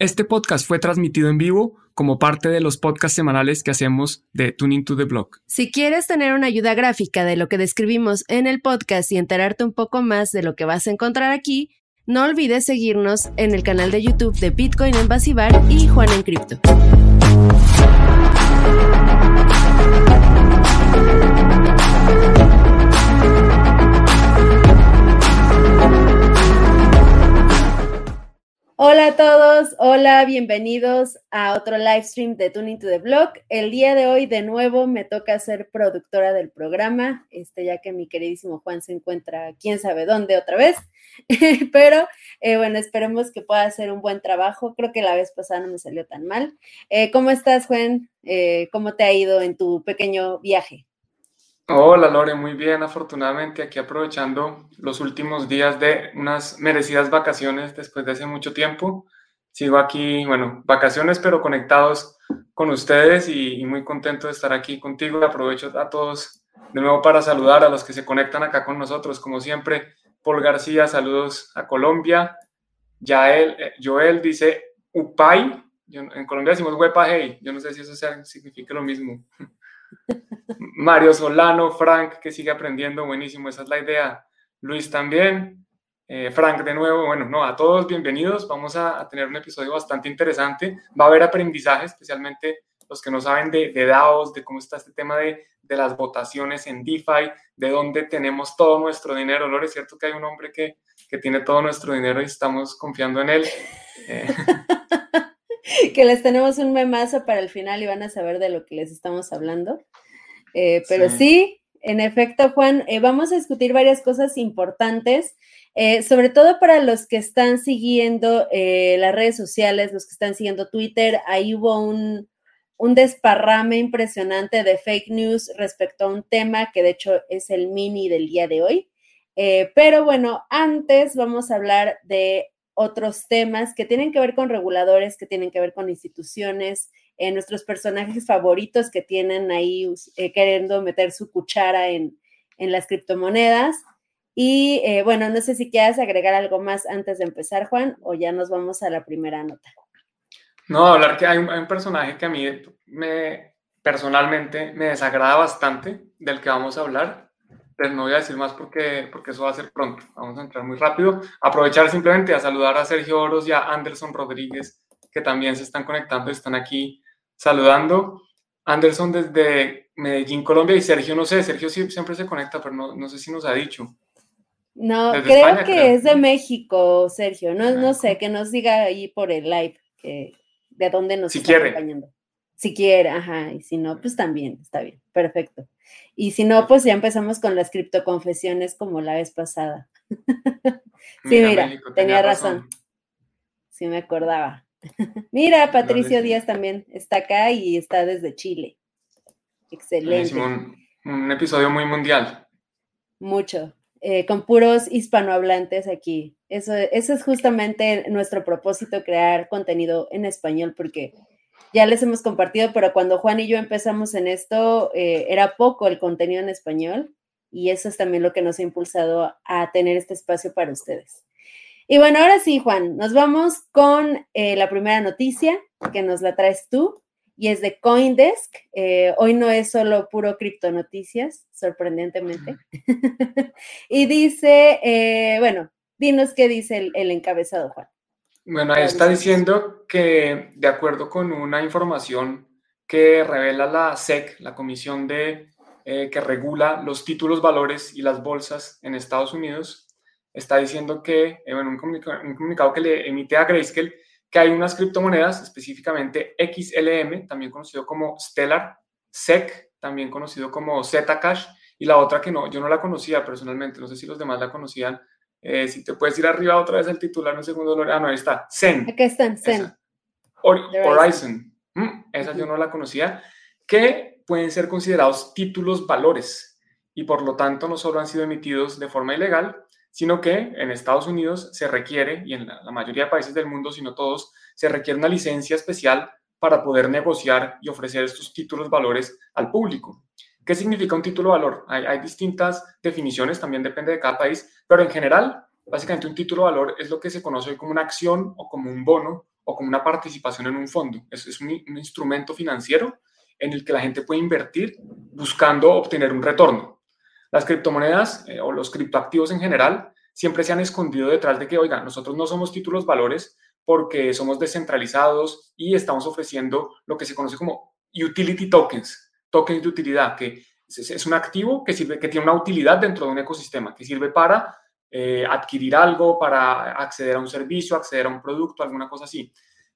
Este podcast fue transmitido en vivo como parte de los podcasts semanales que hacemos de Tuning to the Blog. Si quieres tener una ayuda gráfica de lo que describimos en el podcast y enterarte un poco más de lo que vas a encontrar aquí, no olvides seguirnos en el canal de YouTube de Bitcoin en Basibar y Juan en Cripto. Hola a todos, hola, bienvenidos a otro live stream de Tuning to the Blog. El día de hoy de nuevo me toca ser productora del programa, este, ya que mi queridísimo Juan se encuentra quién sabe dónde otra vez, pero eh, bueno, esperemos que pueda hacer un buen trabajo. Creo que la vez pasada no me salió tan mal. Eh, ¿Cómo estás, Juan? Eh, ¿Cómo te ha ido en tu pequeño viaje? Hola Lore, muy bien, afortunadamente aquí aprovechando los últimos días de unas merecidas vacaciones después de hace mucho tiempo. Sigo aquí, bueno, vacaciones pero conectados con ustedes y, muy contento de estar aquí contigo. Aprovecho a todos de nuevo para saludar a los que se conectan acá con nosotros, como siempre. Paul García, saludos a Colombia. Yael, eh, Joel dice Upay. en Colombia decimos Huepa Hey. Yo no sé si eso significa lo mismo. Mario Solano, Frank, que sigue aprendiendo, buenísimo, esa es la idea. Luis también, eh, Frank de nuevo, bueno, no, a todos bienvenidos, vamos a, tener un episodio bastante interesante, va a haber aprendizaje, especialmente los que no saben de, DAOs, de cómo está este tema de, las votaciones en DeFi, de dónde tenemos todo nuestro dinero. Lore, es cierto que hay un hombre que, que tiene todo nuestro dinero y estamos confiando en él. Eh, que les tenemos un memazo para el final y van a saber de lo que les estamos hablando. Eh, pero sí. en efecto, Juan, eh, vamos a discutir varias cosas importantes, eh, sobre todo para los que están siguiendo las redes sociales, los que están siguiendo Twitter. Ahí hubo un, un desparrame impresionante de fake news respecto a un tema que de hecho es el mini del día de hoy. pero bueno, antes vamos a hablar de otros temas que tienen que ver con reguladores, que tienen que ver con instituciones, eh, nuestros personajes favoritos que tienen ahí eh, queriendo meter su cuchara en, las criptomonedas. Y eh, bueno, no sé si quieras agregar algo más antes de empezar, Juan, o ya nos vamos a la primera nota. No, hablar que hay un, personaje que a mí me personalmente me desagrada bastante del que vamos a hablar, no voy a decir más porque, porque eso va a ser pronto. Vamos a entrar muy rápido. Aprovechar simplemente a saludar a Sergio Oros y a Anderson Rodríguez, que también se están conectando, están aquí saludando. Anderson desde Medellín, Colombia, y Sergio, no sé, Sergio siempre se conecta, pero no, no sé si nos ha dicho. No, creo que es de México, Sergio. No, no sé, que nos diga ahí por el live que, de dónde nos si está quiere. acompañando. Si quiere, ajá, y si no, pues también, está bien, perfecto. Y si no, pues ya empezamos con las criptoconfesiones como la vez pasada. sí, mira, tenía, razón. Sí, me acordaba. mira, Patricio Díaz también está acá y está desde Chile. Excelente. Un, episodio muy mundial. Mucho. Eh, con puros hispanohablantes aquí. Eso, eso es justamente nuestro propósito, crear contenido en español, porque ya les hemos compartido, pero cuando Juan y yo empezamos en esto, eh, era poco el contenido en español y eso es también lo que nos ha impulsado a tener este espacio para ustedes. Y bueno, ahora sí, Juan, nos vamos con eh, la primera noticia que nos la traes tú y es de Coindesk. Eh, hoy no es solo puro cripto noticias, sorprendentemente. y dice, bueno, dinos qué dice el encabezado, Juan. Bueno, ahí está diciendo que de acuerdo con una información que revela la SEC, la comisión de, eh, que regula los títulos, valores y las bolsas en Estados Unidos, está diciendo que, en eh, un, comunicado, que le emite a Grayscale, que hay unas criptomonedas, específicamente XLM, también conocido como Stellar, SEC, también conocido como Zcash, y la otra que no, yo no la conocía personalmente, no sé si los demás la conocían, eh, si te puedes ir arriba otra vez el titular, un segundo. Ah, no, ahí está. Zen. Aquí están, Zen. Horizon. Mm, esa yo no la conocía. Que pueden ser considerados títulos valores y por lo tanto no solo han sido emitidos de forma ilegal, sino que en Estados Unidos se requiere, y en la, la mayoría de países del mundo, sino todos, se requiere una licencia especial para poder negociar y ofrecer estos títulos valores al público. ¿Qué significa un título valor? Hay, distintas definiciones, también depende de cada país, pero en general, básicamente un título valor es lo que se conoce como una acción o como un bono o como una participación en un fondo. Es, es un, instrumento financiero en el que la gente puede invertir buscando obtener un retorno. Las criptomonedas eh, o los criptoactivos en general siempre se han escondido detrás de que, oiga, nosotros no somos títulos valores porque somos descentralizados y estamos ofreciendo lo que se conoce como utility tokens, tokens de utilidad, que es un activo que, sirve, que tiene una utilidad dentro de un ecosistema, que sirve para eh, adquirir algo, para acceder a un servicio, acceder a un producto, alguna cosa así.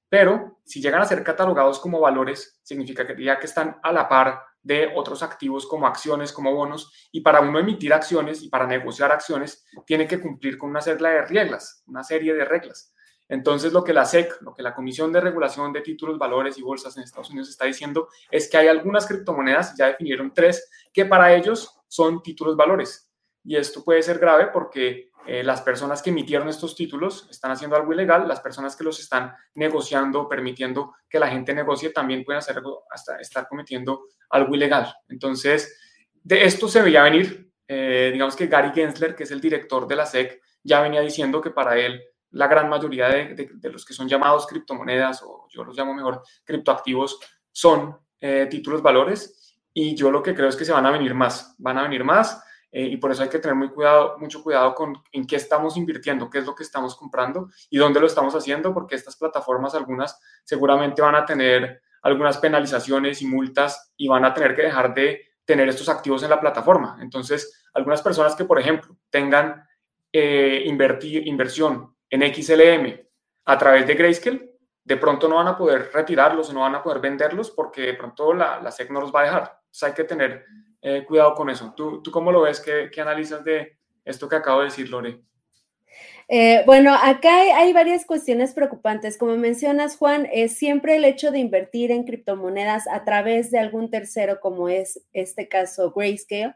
Pero si llegan a ser catalogados como valores, significa que ya que están a la par de otros activos como acciones, como bonos, y para uno emitir acciones y para negociar acciones, tiene que cumplir con una serie de reglas, una serie de reglas. Entonces, lo que la SEC, lo que la Comisión de Regulación de Títulos, Valores y Bolsas en Estados Unidos está diciendo es que hay algunas criptomonedas, ya definieron tres, que para ellos son títulos valores. Y esto puede ser grave porque eh, las personas que emitieron estos títulos están haciendo algo ilegal, las personas que los están negociando, permitiendo que la gente negocie, también pueden hacer hasta estar cometiendo algo ilegal. Entonces, de esto se veía venir, eh, digamos que Gary Gensler, que es el director de la SEC, ya venía diciendo que para él la gran mayoría de, los que son llamados criptomonedas, o yo los llamo mejor criptoactivos, son eh, títulos valores, y yo lo que creo es que se van a venir más, van a venir más eh, y por eso hay que tener muy cuidado, mucho cuidado con en qué estamos invirtiendo, qué es lo que estamos comprando y dónde lo estamos haciendo, porque estas plataformas, algunas seguramente van a tener algunas penalizaciones y multas y van a tener que dejar de tener estos activos en la plataforma. Entonces, algunas personas que, por ejemplo, tengan eh, invertir, inversión en XLM a través de Grayscale, de pronto no van a poder retirarlos o no van a poder venderlos porque de pronto la, la SEC no los va a dejar. Hay que tener eh, cuidado con eso. ¿Tú, ¿Tú, cómo lo ves? ¿Qué, ¿Qué, analizas de esto que acabo de decir, Lore? Eh, bueno, acá hay, hay, varias cuestiones preocupantes. Como mencionas, Juan, es siempre el hecho de invertir en criptomonedas a través de algún tercero, como es este caso Grayscale,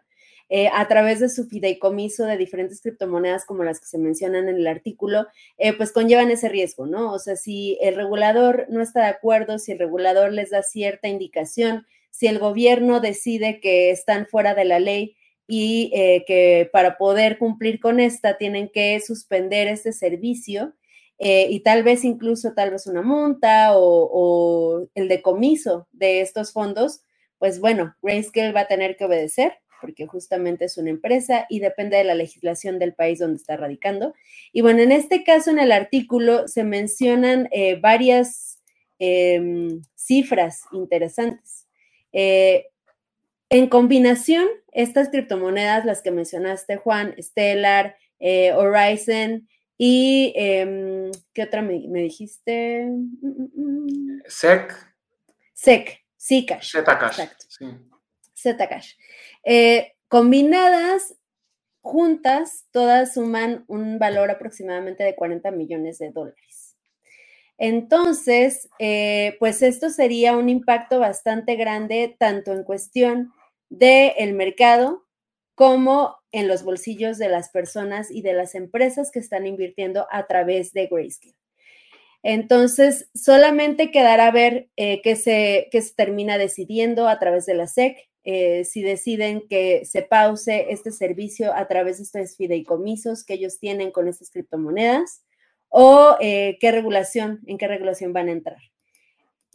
eh, a través de su fideicomiso de diferentes criptomonedas como las que se mencionan en el artículo, eh, pues conllevan ese riesgo, ¿no? O sea, si el regulador no está de acuerdo, si el regulador les da cierta indicación, si el gobierno decide que están fuera de la ley y eh, que para poder cumplir con esta tienen que suspender este servicio y tal vez incluso tal vez una multa o, el decomiso de estos fondos, pues bueno, Grayscale va a tener que obedecer porque justamente es una empresa y depende de la legislación del país donde está radicando. Y bueno, en este caso, en el artículo se mencionan eh, varias em, cifras interesantes. Eh, en combinación, estas criptomonedas, las que mencionaste, Juan, Stellar, eh, Horizon y em, ¿qué otra me, dijiste? SEC. SEC, Zcash. Zcash. Zcash. Eh, combinadas, juntas, todas suman un valor aproximadamente de 40 millones de dólares. Entonces, eh, pues esto sería un impacto bastante grande tanto en cuestión del mercado como en los bolsillos de las personas y de las empresas que están invirtiendo a través de Grayscale. Entonces, solamente quedará ver eh, qué, se, se termina decidiendo a través de la SEC, eh, si deciden que se pause este servicio a través de estos fideicomisos que ellos tienen con estas criptomonedas o eh, qué regulación, en qué regulación van a entrar.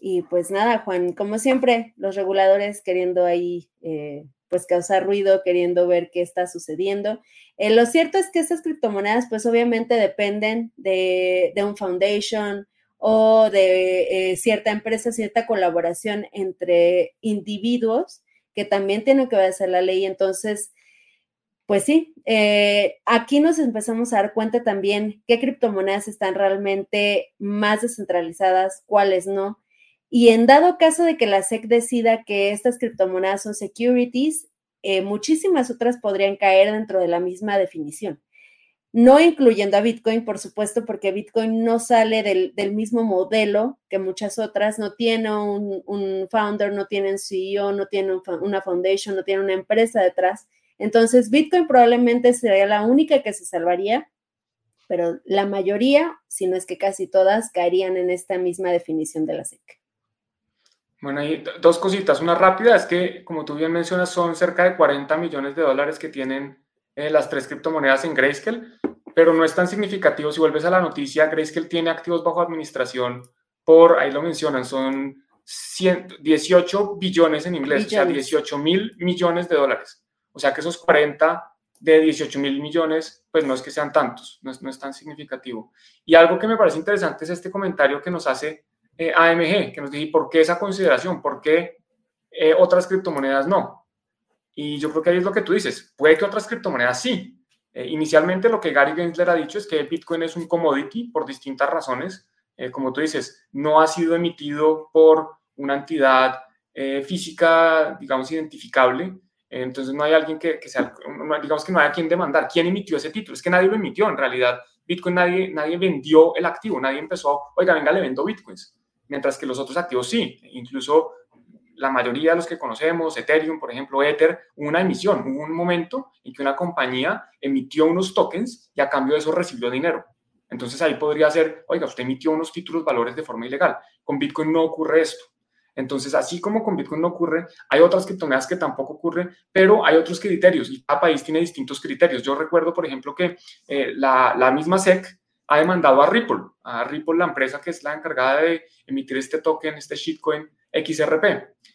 Y pues nada, Juan, como siempre, los reguladores queriendo ahí eh, pues causar ruido, queriendo ver qué está sucediendo. Eh, lo cierto es que estas criptomonedas pues obviamente dependen de, de un foundation o de cierta empresa, cierta colaboración entre individuos que también tienen que obedecer la ley. Entonces, pues sí, eh, aquí nos empezamos a dar cuenta también qué criptomonedas están realmente más descentralizadas, cuáles no. Y en dado caso de que la SEC decida que estas criptomonedas son securities, eh, muchísimas otras podrían caer dentro de la misma definición. No incluyendo a Bitcoin, por supuesto, porque Bitcoin no sale del, mismo modelo que muchas otras, no tiene un, founder, no tiene un CEO, no tiene una foundation, no tiene una empresa detrás entonces, Bitcoin probablemente sería la única que se salvaría, pero la mayoría, si no es que casi todas, caerían en esta misma definición de la SEC. Bueno, hay dos cositas. Una rápida es que, como tú bien mencionas, son cerca de 40 millones de dólares que tienen eh, las tres criptomonedas en Grayscale, pero no es tan significativo. Si vuelves a la noticia, Grayscale tiene activos bajo administración por, ahí lo mencionan, son 18 billones en inglés, o sea, 18 mil millones de dólares. O sea que esos 40 de 18 mil millones, pues no es que sean tantos, no es, no es, tan significativo. Y algo que me parece interesante es este comentario que nos hace eh, AMG, que nos dice, ¿por qué esa consideración? ¿Por qué eh, otras criptomonedas no? Y yo creo que ahí es lo que tú dices, puede que otras criptomonedas sí. Eh, inicialmente lo que Gary Gensler ha dicho es que Bitcoin es un commodity por distintas razones. como tú dices, no ha sido emitido por una entidad física, digamos, identificable. Entonces no hay alguien que, que, sea, digamos que no hay a quien demandar. ¿Quién emitió ese título? Es que nadie lo emitió en realidad. Bitcoin nadie, nadie vendió el activo, nadie empezó, oiga, venga, le vendo Bitcoins. Mientras que los otros activos sí, incluso la mayoría de los que conocemos, Ethereum, por ejemplo, Ether, una emisión, hubo un momento en que una compañía emitió unos tokens y a cambio de eso recibió dinero. Entonces ahí podría ser, oiga, usted emitió unos títulos valores de forma ilegal. Con Bitcoin no ocurre esto. Entonces, así como con Bitcoin no ocurre, hay otras criptomonedas que tampoco ocurren, pero hay otros criterios y cada país tiene distintos criterios. Yo recuerdo, por ejemplo, que eh, la, la, misma SEC ha demandado a Ripple, a Ripple, la empresa que es la encargada de emitir este token, este shitcoin XRP.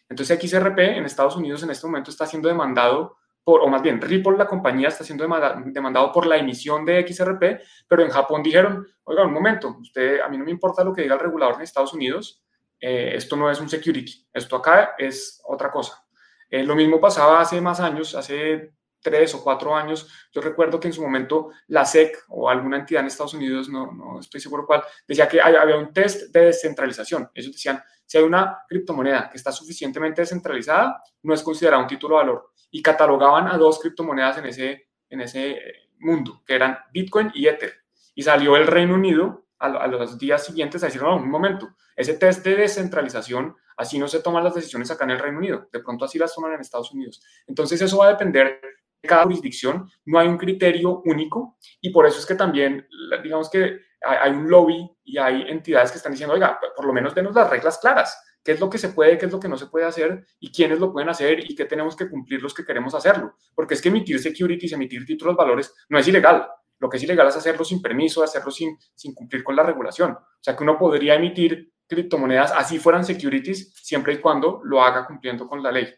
Entonces, XRP en Estados Unidos en este momento está siendo demandado por, o más bien, Ripple, la compañía, está siendo demandado por la emisión de XRP, pero en Japón dijeron, oiga, un momento, usted, a mí no me importa lo que diga el regulador en Estados Unidos, eh, esto no es un security, esto acá es otra cosa. Eh, lo mismo pasaba hace más años, hace tres o cuatro años. Yo recuerdo que en su momento la SEC o alguna entidad en Estados Unidos, no, no estoy seguro cuál, decía que había un test de descentralización. Ellos decían, si hay una criptomoneda que está suficientemente descentralizada, no es considerada un título de valor. Y catalogaban a dos criptomonedas en ese, en ese mundo, que eran Bitcoin y Ether. Y salió el Reino Unido a, los días siguientes a decir, no, un momento, ese test de descentralización, así no se toman las decisiones acá en el Reino Unido, de pronto así las toman en Estados Unidos. Entonces eso va a depender de cada jurisdicción, no hay un criterio único y por eso es que también, digamos que hay un lobby y hay entidades que están diciendo, oiga, por lo menos denos las reglas claras, qué es lo que se puede, qué es lo que no se puede hacer y quiénes lo pueden hacer y qué tenemos que cumplir los que queremos hacerlo. Porque es que emitir securities, emitir títulos valores no es ilegal. Lo que es ilegal es hacerlo sin permiso, hacerlo sin, sin cumplir con la regulación. O sea que uno podría emitir criptomonedas así fueran securities siempre y cuando lo haga cumpliendo con la ley.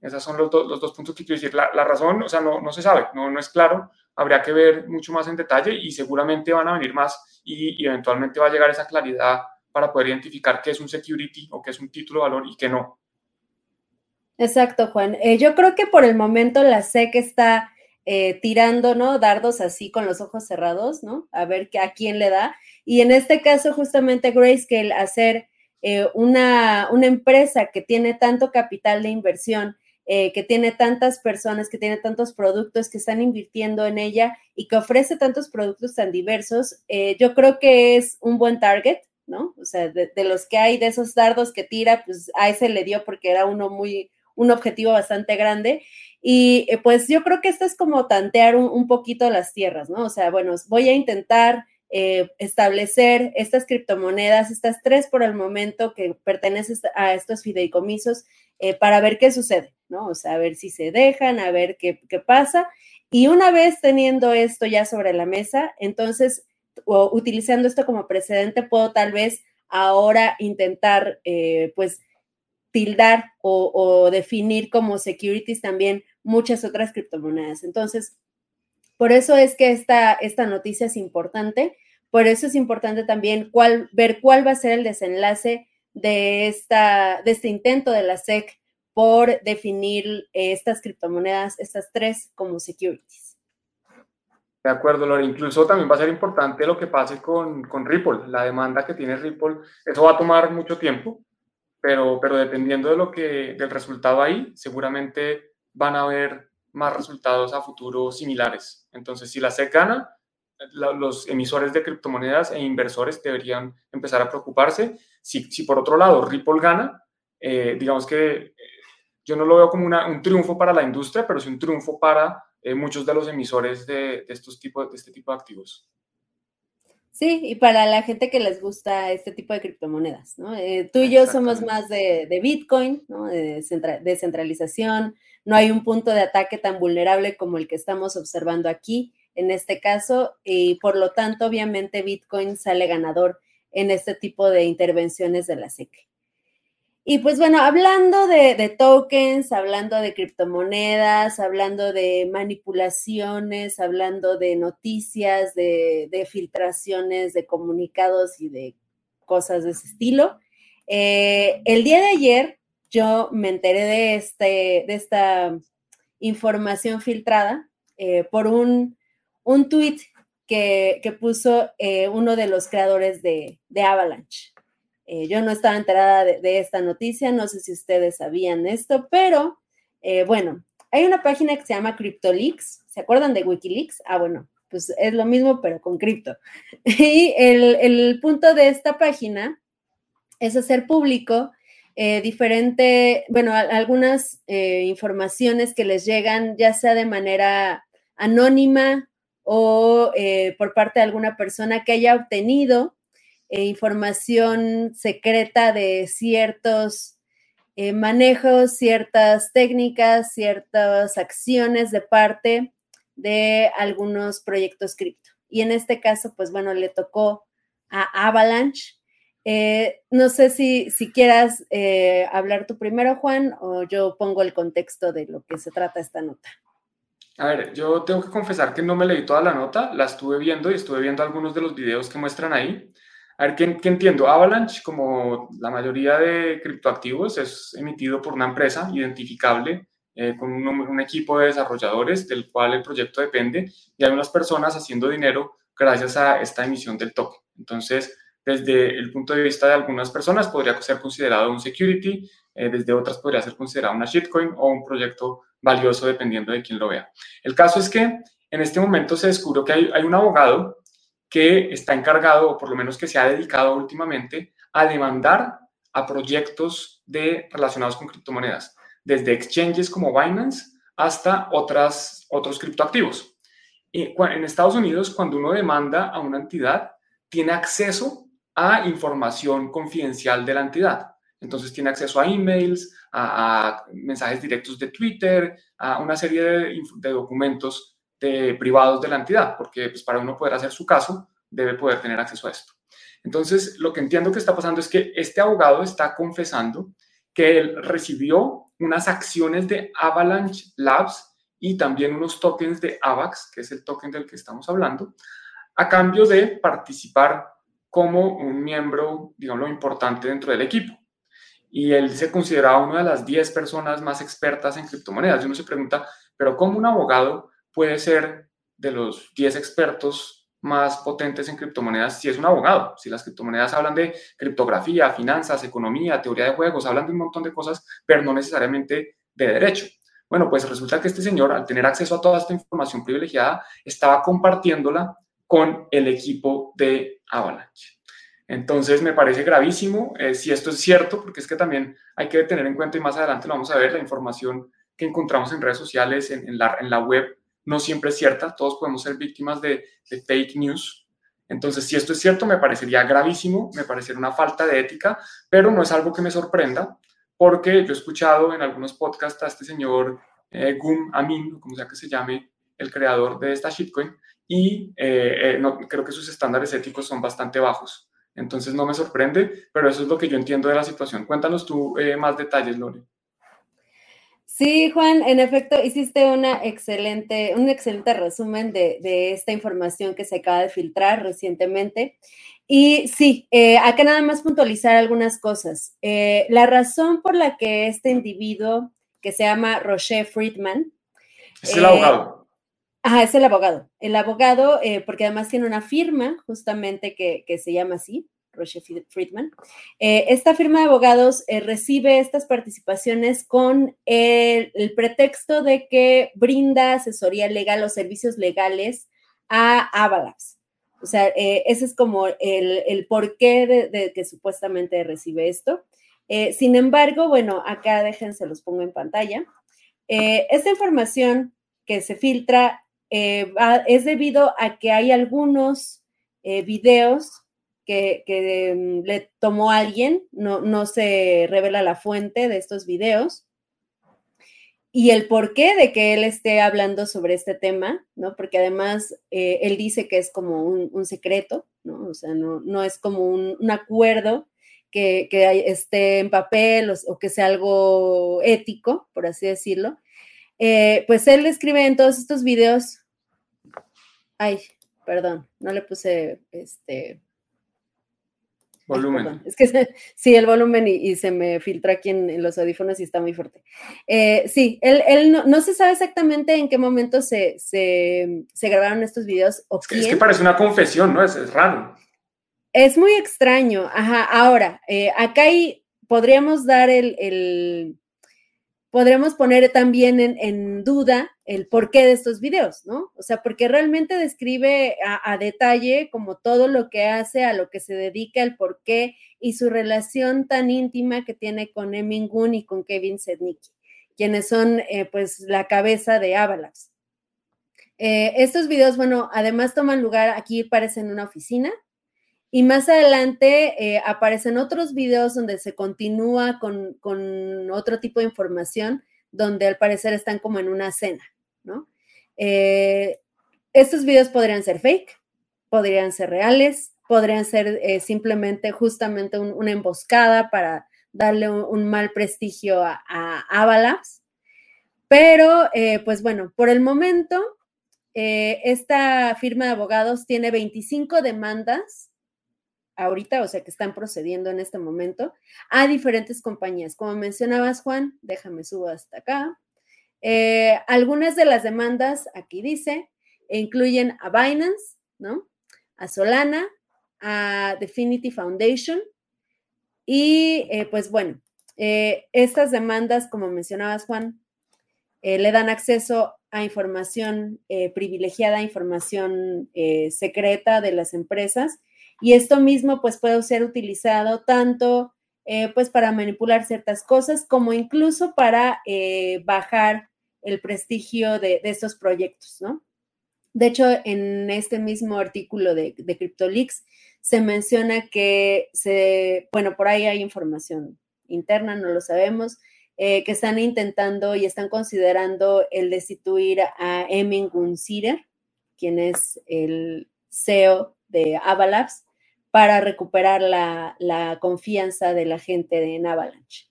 Esos son los, los dos puntos que quiero decir. La, la, razón, o sea, no, no se sabe, no, no es claro. Habría que ver mucho más en detalle y seguramente van a venir más y, y eventualmente va a llegar esa claridad para poder identificar qué es un security o qué es un título de valor y qué no. Exacto, Juan. Eh, yo creo que por el momento la SEC está eh, tirando, ¿no? Dardos así con los ojos cerrados, ¿no? A ver a quién le da. Y en este caso, justamente Grayscale, hacer eh, una, una, empresa que tiene tanto capital de inversión, eh, que tiene tantas personas, que tiene tantos productos que están invirtiendo en ella y que ofrece tantos productos tan diversos, yo creo que es un buen target, ¿no? O sea, de, los que hay, de esos dardos que tira, pues a ese le dio porque era uno muy, un objetivo bastante grande. Y eh, pues yo creo que esto es como tantear un, poquito las tierras, ¿no? O sea, bueno, voy a intentar eh, establecer estas criptomonedas, estas tres por el momento que pertenecen a estos fideicomisos, eh, para ver qué sucede, ¿no? O sea, a ver si se dejan, a ver qué, qué pasa. Y una vez teniendo esto ya sobre la mesa, entonces, o utilizando esto como precedente, puedo tal vez ahora intentar, pues, tildar o, definir como securities también muchas otras criptomonedas. Entonces, por eso es que esta, esta noticia es importante, por eso es importante también ver cuál va a ser el desenlace de, esta, de este intento de la SEC por definir estas criptomonedas, estas tres como securities. De acuerdo, Lore. Incluso también va a ser importante lo que pase con, con, Ripple, la demanda que tiene Ripple. Eso va a tomar mucho tiempo, pero, pero dependiendo de lo que, del resultado ahí, seguramente van a haber más resultados a futuro similares. Entonces, si la SEC gana, los emisores de criptomonedas e inversores deberían empezar a preocuparse. Si, si por otro lado Ripple gana, eh, digamos que eh, yo no lo veo como una, un triunfo para la industria, pero sí un triunfo para eh, muchos de los emisores de, de, estos tipos, de este tipo de activos. Sí, y para la gente que les gusta este tipo de criptomonedas, ¿no? Eh, tú y yo somos más de, de Bitcoin, ¿no? De descentralización, no hay un punto de ataque tan vulnerable como el que estamos observando aquí, en este caso, y por lo tanto, obviamente, Bitcoin sale ganador en este tipo de intervenciones de la SEC. Y pues bueno, hablando de, tokens, hablando de criptomonedas, hablando de manipulaciones, hablando de noticias, de, filtraciones, de comunicados y de cosas de ese estilo, eh, el día de ayer yo me enteré de, este, de esta información filtrada eh, por un, un tweet que, puso eh, uno de los creadores de, Avalanche. Eh, yo no estaba enterada de, esta noticia, no sé si ustedes sabían esto, pero bueno, hay una página que se llama CryptoLeaks. ¿Se acuerdan de Wikileaks? Ah, bueno, pues es lo mismo, pero con cripto. Y el, el punto de esta página es hacer público eh, diferente, bueno, algunas eh, informaciones que les llegan, ya sea de manera anónima o eh, por parte de alguna persona que haya obtenido información secreta de ciertos manejos, ciertas técnicas, ciertas acciones de parte de algunos proyectos cripto. Y en este caso, pues bueno, le tocó a Avalanche eh, no sé si, si quieras eh, hablar tú primero, Juan, o yo pongo el contexto de lo que se trata esta nota. A ver, yo tengo que confesar que no me leí toda la nota, la estuve viendo y estuve viendo algunos de los videos que muestran ahí. A ver, ¿qué, entiendo? Avalanche, como la mayoría de criptoactivos, es emitido por una empresa identificable eh, con un, un, equipo de desarrolladores del cual el proyecto depende y hay unas personas haciendo dinero gracias a esta emisión del token. Entonces, desde el punto de vista de algunas personas podría ser considerado un security, eh, desde otras podría ser considerado una shitcoin o un proyecto valioso dependiendo de quién lo vea. El caso es que en este momento se descubrió que hay, un abogado que está encargado, o por lo menos que se ha dedicado últimamente, a demandar a proyectos de, relacionados con criptomonedas, desde exchanges como Binance hasta otras, otros criptoactivos. Y en Estados Unidos, cuando uno demanda a una entidad, tiene acceso a información confidencial de la entidad. Entonces tiene acceso a emails, a, mensajes directos de Twitter, a una serie de, documentos de, privados de la entidad, porque pues, para uno poder hacer su caso debe poder tener acceso a esto. Entonces, lo que entiendo que está pasando es que este abogado está confesando que él recibió unas acciones de Avalanche Labs y también unos tokens de AVAX, que es el token del que estamos hablando, a cambio de participar como un miembro, digamos, importante dentro del equipo. Y él se consideraba una de las 10 personas más expertas en criptomonedas. Y uno se pregunta, pero ¿cómo un abogado puede ser de los 10 expertos más potentes en criptomonedas si es un abogado? Si las criptomonedas hablan de criptografía, finanzas, economía, teoría de juegos, hablan de un montón de cosas, pero no necesariamente de derecho. Bueno, pues resulta que este señor, al tener acceso a toda esta información privilegiada, estaba compartiéndola con el equipo de Avalanche. Entonces me parece gravísimo eh, si esto es cierto, porque es que también hay que tener en cuenta y más adelante lo vamos a ver, la información que encontramos en redes sociales, en, la, en la, web, no siempre es cierta, todos podemos ser víctimas de, de fake news. Entonces, si esto es cierto, me parecería gravísimo, me parecería una falta de ética, pero no es algo que me sorprenda, porque yo he escuchado en algunos podcasts a este señor eh, Gum Amin, como sea que se llame, el creador de esta shitcoin, y eh, eh, no, creo que sus estándares éticos son bastante bajos. Entonces no me sorprende, pero eso es lo que yo entiendo de la situación. Cuéntanos tú eh, más detalles, Lore. Sí, Juan, en efecto, hiciste una excelente, un excelente resumen de, esta información que se acaba de filtrar recientemente. Y sí, acá nada más puntualizar algunas cosas. la razón por la que este individuo, que se llama Roger Friedman, es el abogado. Ah, es el abogado. El abogado, eh, porque además tiene una firma justamente que, se llama así, Roche Friedman. Eh, esta firma de abogados eh, recibe estas participaciones con el, pretexto de que brinda asesoría legal o servicios legales a Avalanche. O sea, ese es como el, porqué de, que supuestamente recibe esto. sin embargo, bueno, acá déjense, los pongo en pantalla. esta información que se filtra eh, es debido a que hay algunos eh, videos que, mm, le tomó alguien, no, no se revela la fuente de estos videos y el porqué de que él esté hablando sobre este tema, ¿no? Porque además eh, él dice que es como un, secreto, ¿no? O sea, no, no es como un, acuerdo que, esté en papel o, que sea algo ético, por así decirlo. Eh, pues él escribe en todos estos videos, ay, perdón, no le puse este Volumen. es que sí, el volumen y, se me filtra aquí en, los audífonos y está muy fuerte. Eh, sí, él, no, se sabe exactamente en qué momento se, grabaron estos videos. es, que, parece una confesión, ¿no? Es, raro. Es muy extraño. Ajá, ahora, eh, acá hay, podríamos dar el podremos poner también en, duda el porqué de estos videos, ¿no? O sea, porque realmente describe a, detalle como todo lo que hace, a lo que se dedica, el porqué y su relación tan íntima que tiene con Emin Gun y con Kevin Sednicki, quienes son eh, pues la cabeza de Avalanche. Eh, estos videos, bueno, además toman lugar aquí, parece en una oficina, y más adelante eh, aparecen otros videos donde se continúa con, otro tipo de información, donde al parecer están como en una cena, ¿no? Eh, estos videos podrían ser fake, podrían ser reales, podrían ser eh, simplemente justamente una emboscada para darle un, mal prestigio a, a Pero, pues bueno, por el momento, esta firma de abogados tiene 25 demandas ahorita, o sea, que están procediendo en este momento, a diferentes compañías. Como mencionabas, Juan, déjame subo hasta acá. Eh, algunas de las demandas, aquí dice, incluyen a Binance, ¿no? A Solana, a Definity Foundation. Y eh, pues bueno, eh, estas demandas, como mencionabas, Juan, le dan acceso a información privilegiada, información secreta de las empresas y esto mismo pues puede ser utilizado tanto eh, pues para manipular ciertas cosas como incluso para eh, bajar el prestigio de, estos proyectos, ¿no? De hecho, en este mismo artículo de, CryptoLeaks se menciona que se, bueno, por ahí hay información interna, no lo sabemos, eh, que están intentando y están considerando el destituir a Emin Gunsider, quien es el CEO de Avalabs, para recuperar la, confianza de la gente de Avalanche.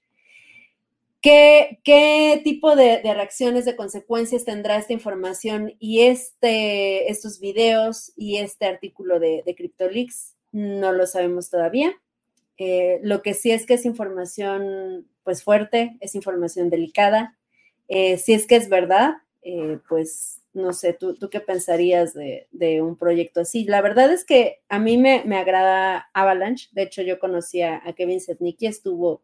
¿Qué, ¿Qué, tipo de, reacciones, de consecuencias tendrá esta información y este, estos videos y este artículo de, de CryptoLeaks? No lo sabemos todavía. Eh, lo que sí es que es información pues fuerte, es información delicada. Eh, si es que es verdad, eh, pues no sé, ¿tú, tú qué pensarías de, un proyecto así? La verdad es que a mí me, agrada Avalanche. De hecho, yo conocí a, Kevin Setnicki, estuvo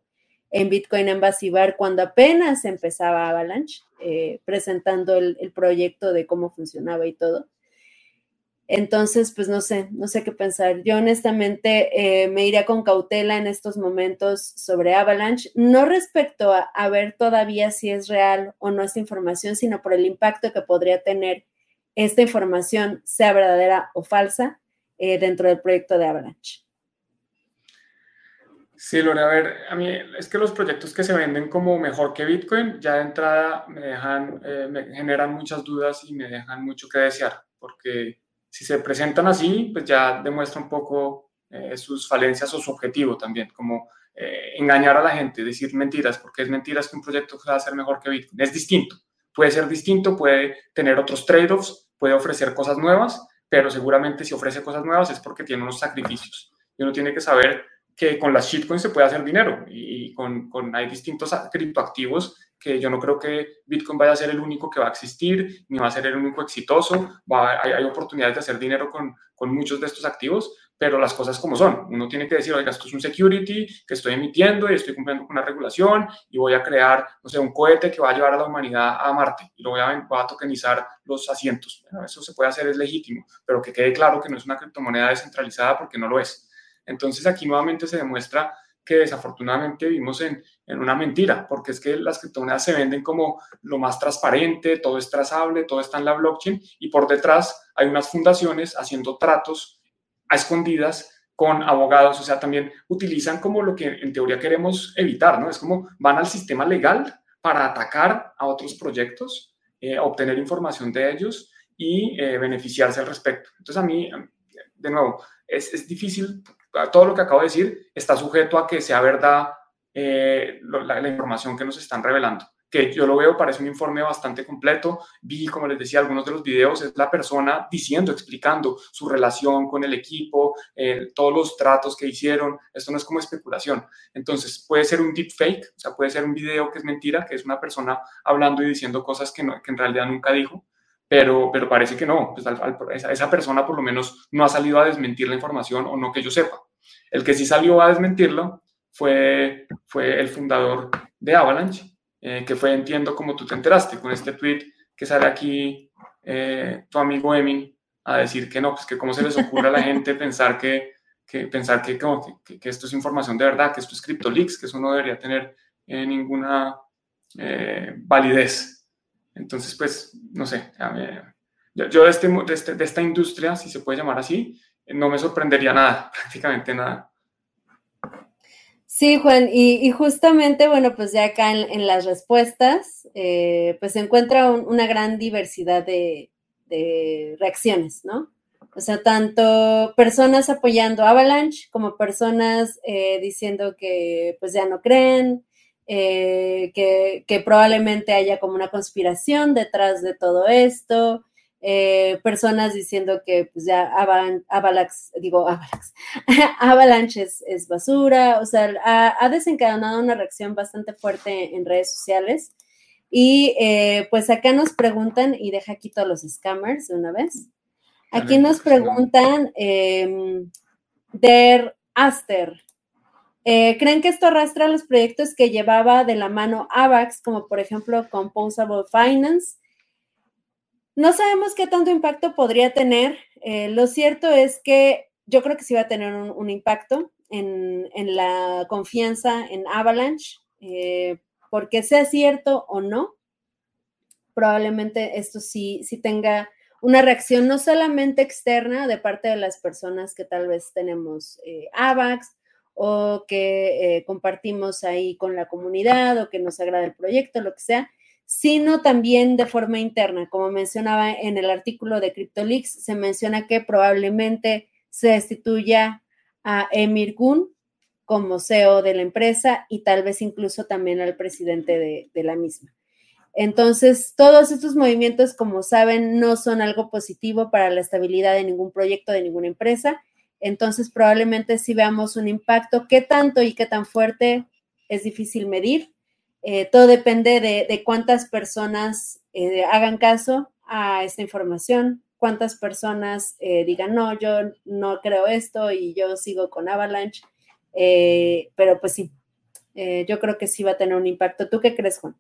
en Bitcoin Embassy Bar cuando apenas empezaba Avalanche, eh, presentando el, el, proyecto de cómo funcionaba y todo. Entonces, pues no sé, no sé qué pensar. Yo honestamente eh, me iría con cautela en estos momentos sobre Avalanche, no respecto a, ver todavía si es real o no esta información, sino por el impacto que podría tener esta información, sea verdadera o falsa, eh, dentro del proyecto de Avalanche. Sí, Lore, a ver, a mí es que los proyectos que se venden como mejor que Bitcoin ya de entrada me dejan, eh, me generan muchas dudas y me dejan mucho que desear, porque si se presentan así, pues ya demuestra un poco eh, sus falencias o su objetivo también, como eh, engañar a la gente, decir mentiras, porque es mentiras que un proyecto va a ser mejor que Bitcoin. Es distinto, puede ser distinto, puede tener otros trade-offs, puede ofrecer cosas nuevas, pero seguramente si ofrece cosas nuevas es porque tiene unos sacrificios. Y uno tiene que saber que con las shitcoins se puede hacer dinero y con, con hay distintos criptoactivos que yo no creo que Bitcoin vaya a ser el único que va a existir, ni va a ser el único exitoso. hay, oportunidades de hacer dinero con, con, muchos de estos activos, pero las cosas como son. Uno tiene que decir, oiga, esto es un security que estoy emitiendo y estoy cumpliendo con una regulación y voy a crear, no sé, un cohete que va a llevar a la humanidad a Marte y lo voy a, voy a tokenizar los asientos. eso se puede hacer, es legítimo, pero que quede claro que no es una criptomoneda descentralizada porque no lo es. Entonces aquí nuevamente se demuestra que desafortunadamente vivimos en, en, una mentira, porque es que las criptomonedas se venden como lo más transparente, todo es trazable, todo está en la blockchain y por detrás hay unas fundaciones haciendo tratos a escondidas con abogados, o sea, también utilizan como lo que en teoría queremos evitar, ¿no? Es como van al sistema legal para atacar a otros proyectos, eh, obtener información de ellos y eh, beneficiarse al respecto. Entonces a mí de nuevo, es, es difícil, todo lo que acabo de decir está sujeto a que sea verdad eh, la, información que nos están revelando. Que yo lo veo, parece un informe bastante completo. Vi, como les decía, algunos de los videos, es la persona diciendo, explicando su relación con el equipo, eh, todos los tratos que hicieron. Esto no es como especulación. Entonces, puede ser un deep fake, o sea, puede ser un video que es mentira, que es una persona hablando y diciendo cosas que, que en realidad nunca dijo pero, pero parece que no, pues esa, persona por lo menos no ha salido a desmentir la información o no que yo sepa. El que sí salió a desmentirlo fue, fue el fundador de Avalanche, eh, que fue, entiendo, como tú te enteraste, con este tweet que sale aquí eh, tu amigo Emin a decir que no, pues que cómo se les ocurre a la gente pensar que, que pensar que, que, que, esto es información de verdad, que esto es CryptoLeaks, que eso no debería tener eh, ninguna validez. Entonces, pues, no sé, yo, de, este, de, este, de, esta industria, si se puede llamar así, no me sorprendería nada, prácticamente nada. Sí, Juan, y, justamente, bueno, pues ya acá en, las respuestas, eh, pues se encuentra una gran diversidad de, reacciones, ¿no? O sea, tanto personas apoyando Avalanche como personas eh, diciendo que pues ya no creen, eh, que, probablemente haya como una conspiración detrás de todo esto, eh, personas diciendo que pues ya Avalax, digo Avalax, Avalanche es, basura, o sea, ha, desencadenado una reacción bastante fuerte en redes sociales. Y eh, pues acá nos preguntan, y deja aquí todos los scammers de una vez, aquí nos preguntan, eh, Der Aster, eh, ¿Creen que esto arrastra los proyectos que llevaba de la mano AVAX, como por ejemplo Composable Finance? No sabemos qué tanto impacto podría tener. Eh, lo cierto es que yo creo que sí va a tener un, impacto en, la confianza en Avalanche, eh, porque sea cierto o no, probablemente esto sí, sí tenga una reacción no solamente externa de parte de las personas que tal vez tenemos AVAX o que eh, compartimos ahí con la comunidad o que nos agrada el proyecto, lo que sea, sino también de forma interna. Como mencionaba en el artículo de CryptoLeaks, se menciona que probablemente se destituya a Emir Gun como CEO de la empresa y tal vez incluso también al presidente de, de la misma. Entonces, todos estos movimientos, como saben, no son algo positivo para la estabilidad de ningún proyecto, de ninguna empresa entonces, probablemente si veamos un impacto. ¿Qué tanto y qué tan fuerte? Es difícil medir. Eh, todo depende de, cuántas personas eh, hagan caso a esta información, cuántas personas eh, digan, no, yo no creo esto y yo sigo con Avalanche. pero pues sí, yo creo que sí va a tener un impacto. ¿Tú qué crees, Juan?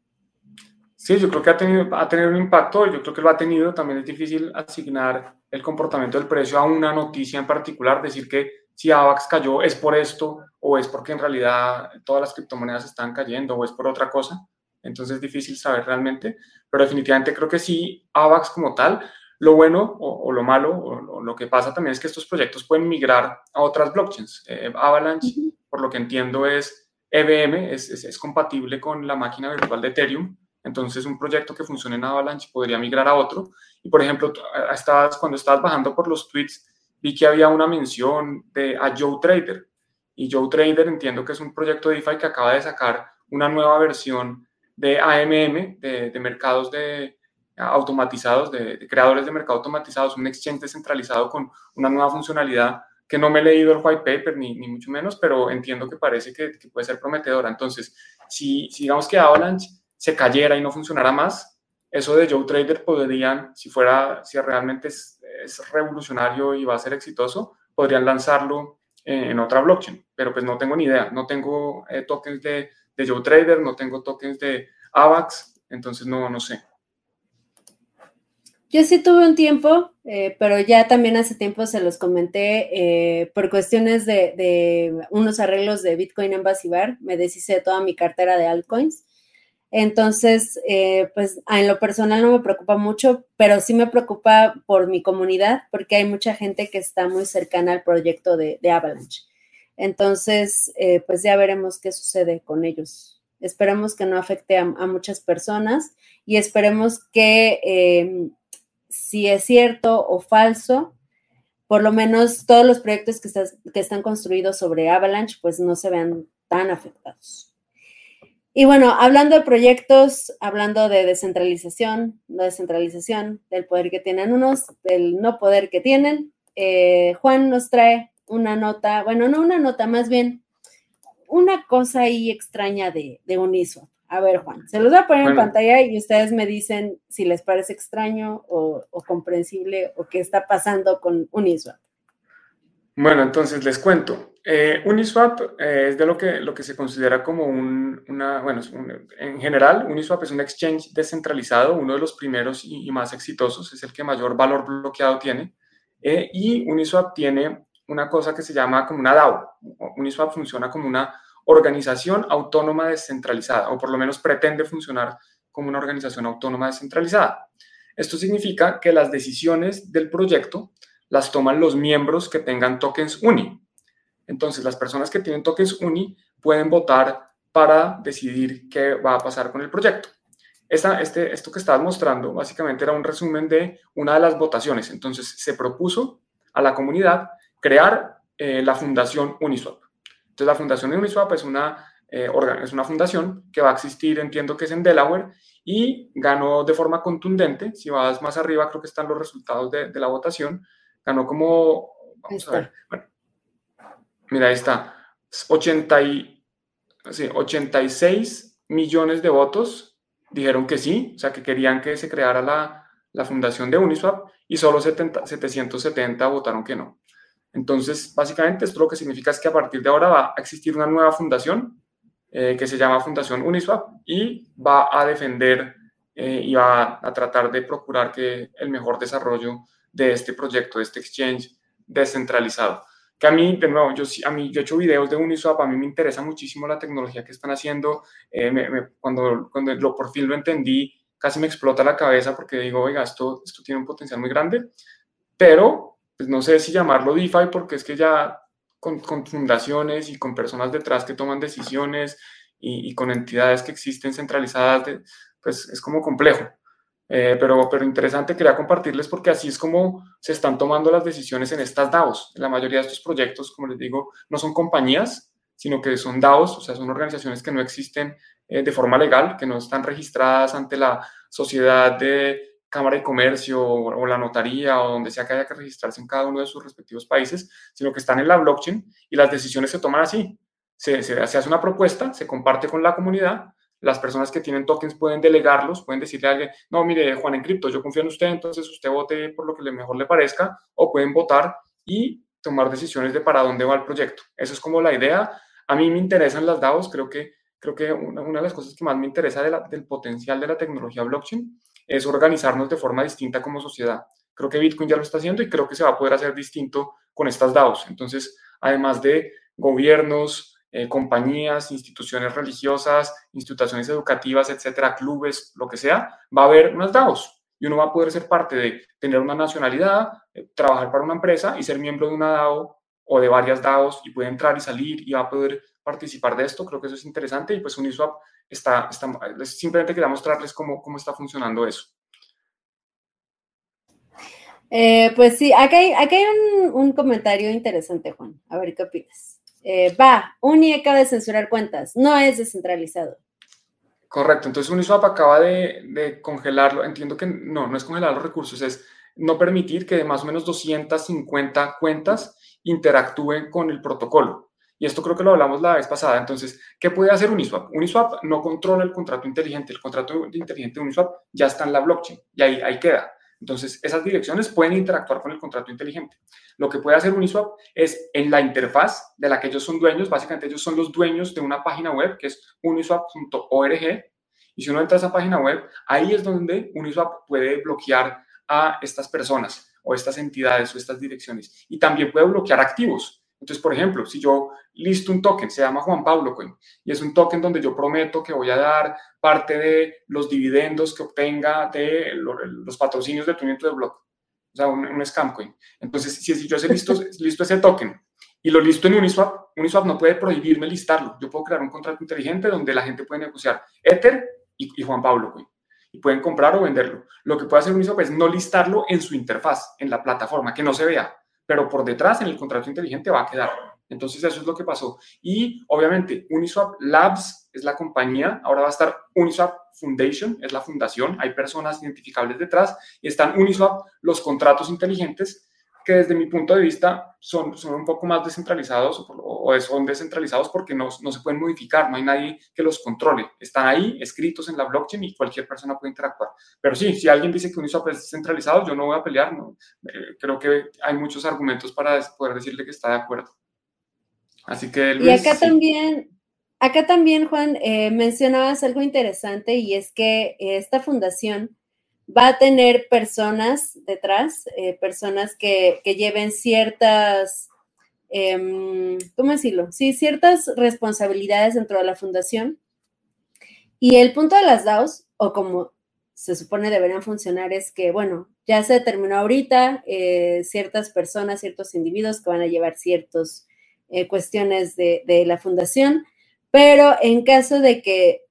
Sí, yo creo que ha tenido, ha tenido un impacto, yo creo que lo ha tenido, también es difícil asignar el comportamiento del precio a una noticia en particular, decir que si AVAX cayó es por esto o es porque en realidad todas las criptomonedas están cayendo o es por otra cosa, entonces es difícil saber realmente, pero definitivamente creo que sí, AVAX como tal, lo bueno o, lo malo o, lo que pasa también es que estos proyectos pueden migrar a otras blockchains. Eh, Avalanche, por lo que entiendo, es EVM, es, es compatible con la máquina virtual de Ethereum, entonces, un proyecto que funcione en Avalanche podría migrar a otro. Y, por ejemplo, estabas, cuando estabas bajando por los tweets, vi que había una mención de a Joe Trader. Y Joe Trader entiendo que es un proyecto de DeFi que acaba de sacar una nueva versión de AMM, de, mercados de, automatizados, de, creadores de mercado automatizados, un exchange descentralizado con una nueva funcionalidad que no me he leído el white paper ni, ni mucho menos, pero entiendo que parece que, que puede ser prometedora. Entonces, si, si digamos que Avalanche se cayera y no funcionara más, eso de Joe Trader podrían, si fuera, si realmente es, revolucionario y va a ser exitoso, podrían lanzarlo en, otra blockchain, pero pues no tengo ni idea, no tengo eh, tokens de, de, Joe Trader, no tengo tokens de AVAX, entonces no, no sé. Yo sí tuve un tiempo, eh, pero ya también hace tiempo se los comenté eh, por cuestiones de, de, unos arreglos de Bitcoin en Basibar, me deshice de toda mi cartera de altcoins entonces, eh, pues en lo personal no me preocupa mucho, pero sí me preocupa por mi comunidad, porque hay mucha gente que está muy cercana al proyecto de, Avalanche. Entonces, eh, pues ya veremos qué sucede con ellos. Esperemos que no afecte a, muchas personas y esperemos que em, si es cierto o falso, por lo menos todos los proyectos que, que están construidos sobre Avalanche, pues no se vean tan afectados. Y bueno, hablando de proyectos, hablando de descentralización, no descentralización, del poder que tienen unos, del no poder que tienen, eh, Juan nos trae una nota, bueno, no una nota, más bien una cosa ahí extraña de, de Uniswap. A ver, Juan, se los voy a poner en pantalla y ustedes me dicen si les parece extraño o, comprensible o qué está pasando con Uniswap. Bueno, entonces les cuento. Eh, Uniswap eh, es de lo que, lo que se considera como un, una, bueno, en general, Uniswap es un exchange descentralizado, uno de los primeros y, más exitosos, es el que mayor valor bloqueado tiene. Eh, y Uniswap tiene una cosa que se llama como una DAO. Uniswap funciona como una organización autónoma descentralizada, o por lo menos pretende funcionar como una organización autónoma descentralizada. Esto significa que las decisiones del proyecto las toman los miembros que tengan tokens UNI. Entonces, las personas que tienen tokens UNI pueden votar para decidir qué va a pasar con el proyecto. este, esto que estaba mostrando básicamente era un resumen de una de las votaciones. Entonces, se propuso a la comunidad crear eh, la fundación Uniswap. Entonces, la fundación Uniswap es una, eh, es una fundación que va a existir, entiendo que es en Delaware, y ganó de forma contundente. Si vas más arriba, creo que están los resultados de la votación. Ganó como, vamos a ver, bueno, Mira, ahí está. 80 86 millones de votos dijeron que sí, o sea, que querían que se creara la, la fundación de Uniswap y solo 70, 770 votaron que no. Entonces, básicamente, esto lo que significa es que a partir de ahora va a existir una nueva fundación eh, que se llama Fundación Uniswap y va a defender eh, y va a tratar de procurar que el mejor desarrollo de este proyecto, de este exchange descentralizado que a mí, de nuevo, yo, a mí, yo he hecho videos de Uniswap, a mí me interesa muchísimo la tecnología que están haciendo. Eh, cuando, cuando lo, por fin lo entendí, casi me explota la cabeza porque digo, oiga, esto, esto tiene un potencial muy grande, pero pues no sé si llamarlo DeFi porque es que ya con, fundaciones y con personas detrás que toman decisiones y con entidades que existen centralizadas, pues es como complejo. Eh, pero, pero interesante, quería compartirles porque así es como se están tomando las decisiones en estas DAOs. La mayoría de estos proyectos, como les digo, no son compañías, sino que son DAOs, o sea, son organizaciones que no existen eh, de forma legal, que no están registradas ante la sociedad de Cámara de Comercio o, la notaría o donde sea que haya que registrarse en cada uno de sus respectivos países, sino que están en la blockchain y las decisiones se toman así. Se, hace una propuesta, se comparte con la comunidad las personas que tienen tokens pueden delegarlos, pueden decirle a alguien, no, mire, Juan en cripto, yo confío en usted, entonces usted vote por lo que mejor le parezca, o pueden votar y tomar decisiones de para dónde va el proyecto. Eso es como la idea. A mí me interesan las DAOs, creo que, creo que una, de las cosas que más me interesa del potencial de la tecnología blockchain es organizarnos de forma distinta como sociedad. Creo que Bitcoin ya lo está haciendo y creo que se va a poder hacer distinto con estas DAOs. Entonces, además de gobiernos, eh, compañías, instituciones religiosas, instituciones educativas, etcétera, clubes, lo que sea, va a haber unas DAOs y uno va a poder ser parte de tener una nacionalidad, eh, trabajar para una empresa y ser miembro de una DAO o de varias DAOs y puede entrar y salir y va a poder participar de esto. Creo que eso es interesante y pues Uniswap está, simplemente quería mostrarles cómo, cómo está funcionando eso. Eh, pues sí, acá hay, hay un, un, comentario interesante, Juan. A ver qué opinas. Eh, va, Uni acaba de censurar cuentas, no es descentralizado. Correcto, entonces Uniswap acaba de, congelarlo, entiendo que no, no es congelar los recursos, es no permitir que más o menos 250 cuentas interactúen con el protocolo. Y esto creo que lo hablamos la vez pasada. Entonces, ¿qué puede hacer Uniswap? Uniswap no controla el contrato inteligente. El contrato inteligente de Uniswap ya está en la blockchain y ahí, ahí queda. Entonces, esas direcciones pueden interactuar con el contrato inteligente. Lo que puede hacer Uniswap es en la interfaz de la que ellos son dueños, básicamente ellos son los dueños de una página web que es uniswap.org. Y si uno entra a esa página web, ahí es donde Uniswap puede bloquear a estas personas o estas entidades o estas direcciones. Y también puede bloquear activos. Entonces, por ejemplo, si yo listo un token, se llama Juan Pablo Coin, y es un token donde yo prometo que voy a dar parte de los dividendos que obtenga de los patrocinios de tu de blog, o sea, un, scam coin. Entonces, si, yo listo, listo ese token y lo listo en Uniswap, Uniswap no puede prohibirme listarlo. Yo puedo crear un contrato inteligente donde la gente puede negociar Ether y, Juan Pablo Coin. Y pueden comprar o venderlo. Lo que puede hacer Uniswap es no listarlo en su interfaz, en la plataforma, que no se vea pero por detrás en el contrato inteligente va a quedar. Entonces eso es lo que pasó. Y obviamente Uniswap Labs es la compañía, ahora va a estar Uniswap Foundation, es la fundación, hay personas identificables detrás están Uniswap los contratos inteligentes que desde mi punto de vista son, son un poco más descentralizados o, son descentralizados porque no, no, se pueden modificar, no hay nadie que los controle. Están ahí escritos en la blockchain y cualquier persona puede interactuar. Pero sí, si alguien dice que Uniswap es descentralizado, yo no voy a pelear. No. Eh, creo que hay muchos argumentos para poder decirle que está de acuerdo. Así que... y acá también, acá también, Juan, eh, mencionabas algo interesante y es que esta fundación va a tener personas detrás, eh, personas que, lleven ciertas, em, ¿cómo decirlo? Sí, ciertas responsabilidades dentro de la fundación. Y el punto de las DAOs, o como se supone deberían funcionar, es que, bueno, ya se determinó ahorita eh, ciertas personas, ciertos individuos que van a llevar ciertas eh, cuestiones de, de la fundación, pero en caso de que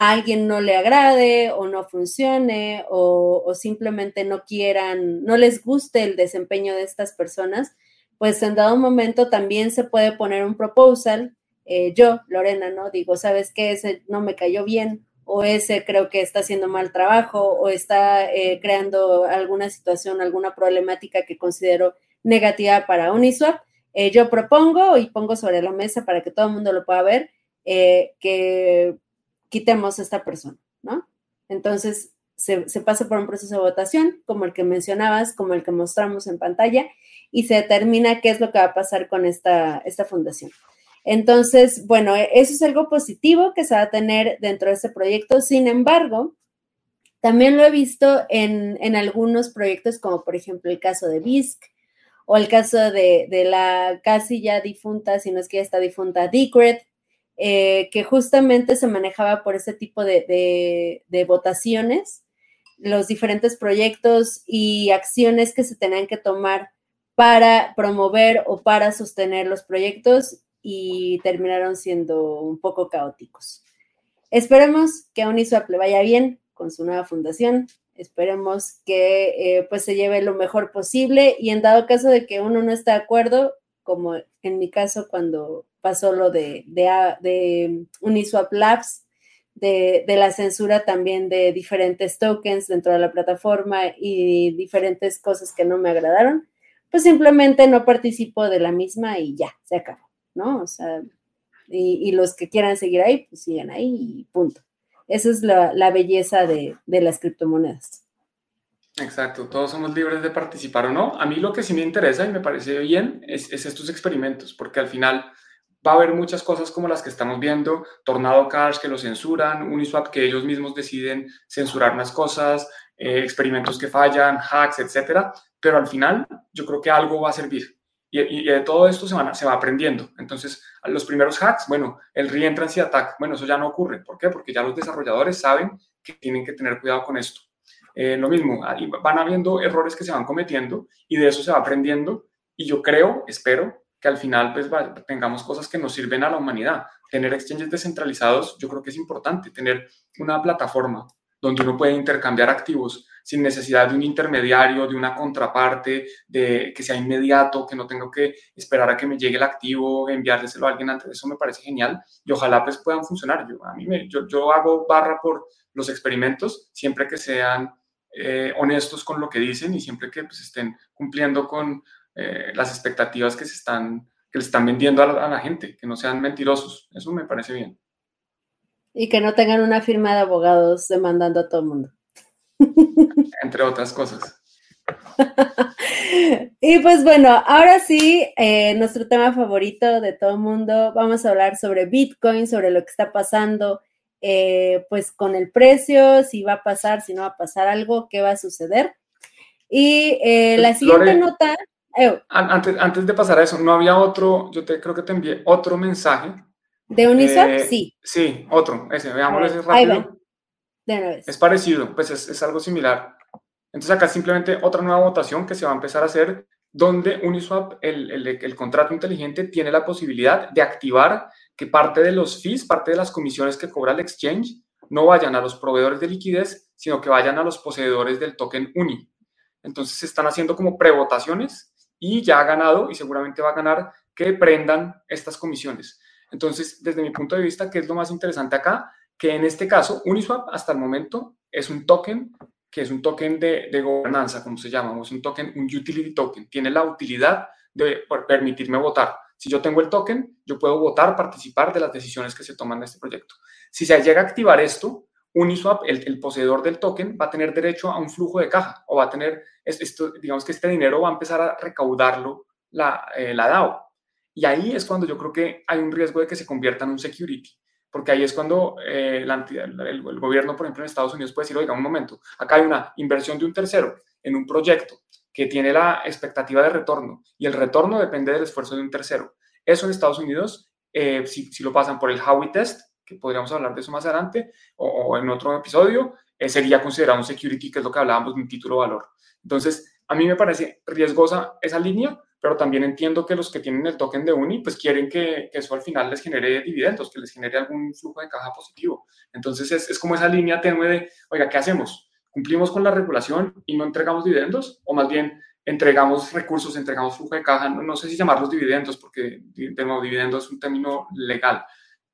alguien no le agrade o no funcione o, simplemente no quieran, no les guste el desempeño de estas personas, pues en dado momento también se puede poner un proposal. Eh, yo, Lorena, ¿no? Digo, ¿sabes qué? Ese no me cayó bien o ese creo que está haciendo mal trabajo o está eh, creando alguna situación, alguna problemática que considero negativa para Uniswap. Eh, yo propongo y pongo sobre la mesa para que todo el mundo lo pueda ver que quitemos a esta persona, ¿no? Entonces, se, pasa por un proceso de votación, como el que mencionabas, como el que mostramos en pantalla, y se determina qué es lo que va a pasar con esta, esta fundación. Entonces, bueno, e, eso es algo positivo que se va a tener dentro de este proyecto. Sin embargo, también lo he visto en, en algunos proyectos, como por ejemplo el caso de BISC o el caso de, de la casi ya difunta, si no es que ya está difunta, Decred, eh, que justamente se manejaba por ese tipo de, votaciones, los diferentes proyectos y acciones que se tenían que tomar para promover o para sostener los proyectos y terminaron siendo un poco caóticos. Esperemos que a Uniswap le vaya bien con su nueva fundación. Esperemos que eh, pues se lleve lo mejor posible y en dado caso de que uno no está de acuerdo, como en mi caso cuando pasó lo de, de, Uniswap Labs, de, la censura también de diferentes tokens dentro de la plataforma y diferentes cosas que no me agradaron, pues simplemente no participo de la misma y ya, se acabó, ¿no? O sea, y, los que quieran seguir ahí, pues siguen ahí y punto. Esa es la, belleza de las criptomonedas. Exacto, todos somos libres de participar o no. A mí lo que sí me interesa y me parece bien es, es estos experimentos, porque al final va a haber muchas cosas como las que estamos viendo, Tornado Cash que lo censuran, Uniswap que ellos mismos deciden censurar unas cosas, eh, experimentos que fallan, hacks, etcétera, pero al final yo creo que algo va a servir. Y, de todo esto se, se va aprendiendo. Entonces, los primeros hacks, bueno, el reentrancy attack, bueno, eso ya no ocurre. ¿Por qué? Porque ya los desarrolladores saben que tienen que tener cuidado con esto. Eh, lo mismo, van habiendo errores que se van cometiendo y de eso se va aprendiendo. Y yo creo, espero, que al final pues tengamos cosas que nos sirven a la humanidad. Tener exchanges descentralizados yo creo que es importante, tener una plataforma donde uno puede intercambiar activos sin necesidad de un intermediario, de una contraparte, de que sea inmediato, que no tengo que esperar a que me llegue el activo, enviárselo a alguien antes. Eso me parece genial y ojalá pues puedan funcionar. Yo, a mí me, yo, yo hago barra por los experimentos siempre que sean eh, honestos con lo que dicen y siempre que pues, estén cumpliendo con eh, las expectativas que se están que le están vendiendo a la, gente, que no sean mentirosos. Eso me parece bien. Y que no tengan una firma de abogados demandando a todo el mundo. Entre otras cosas. y pues bueno, ahora sí, eh, nuestro tema favorito de todo el mundo, vamos a hablar sobre Bitcoin, sobre lo que está pasando, eh, pues con el precio, si va a pasar, si no va a pasar algo, qué va a suceder. Y la siguiente nota antes, antes de pasar a eso, ¿no había otro? Yo te, creo que te envié otro mensaje. ¿De Uniswap? Eh, sí. Sí, otro, ese, veámoslo ese rápido. Es parecido, pues es, es, algo similar. Entonces acá simplemente otra nueva votación que se va a empezar a hacer donde Uniswap, el, el, el, contrato inteligente, tiene la posibilidad de activar que parte de los fees, parte de las comisiones que cobra el exchange, no vayan a los proveedores de liquidez, sino que vayan a los poseedores del token UNI. Entonces se están haciendo como prevotaciones y ya ha ganado y seguramente va a ganar que prendan estas comisiones. Entonces, desde mi punto de vista, ¿qué es lo más interesante acá? Que en este caso, Uniswap hasta el momento es un token que es un token de, de gobernanza, como se llama, es un token, un utility token. Tiene la utilidad de permitirme votar. Si yo tengo el token, yo puedo votar, participar de las decisiones que se toman en este proyecto. Si se llega a activar esto, Uniswap, el, poseedor del token, va a tener derecho a un flujo de caja o va a tener, digamos que este dinero va a empezar a recaudarlo la, eh, la DAO. Y ahí es cuando yo creo que hay un riesgo de que se convierta en un security, porque ahí es cuando eh, el, gobierno, por ejemplo, en Estados Unidos puede decir, oiga, un momento, acá hay una inversión de un tercero en un proyecto que tiene la expectativa de retorno y el retorno depende del esfuerzo de un tercero. Eso en Estados Unidos, eh, si, lo pasan por el Howey Test, que podríamos hablar de eso más adelante o, en otro episodio, eh, sería considerado un security, que es lo que hablábamos de un título valor. Entonces, a mí me parece riesgosa esa línea, pero también entiendo que los que tienen el token de Uni, pues quieren que, eso al final les genere dividendos, que les genere algún flujo de caja positivo. Entonces, es, es como esa línea tenue de, oiga, ¿qué hacemos? ¿Cumplimos con la regulación y no entregamos dividendos? ¿O más bien entregamos recursos, entregamos flujo de caja? No, no sé si llamarlos dividendos, porque de nuevo, dividendos es un término legal,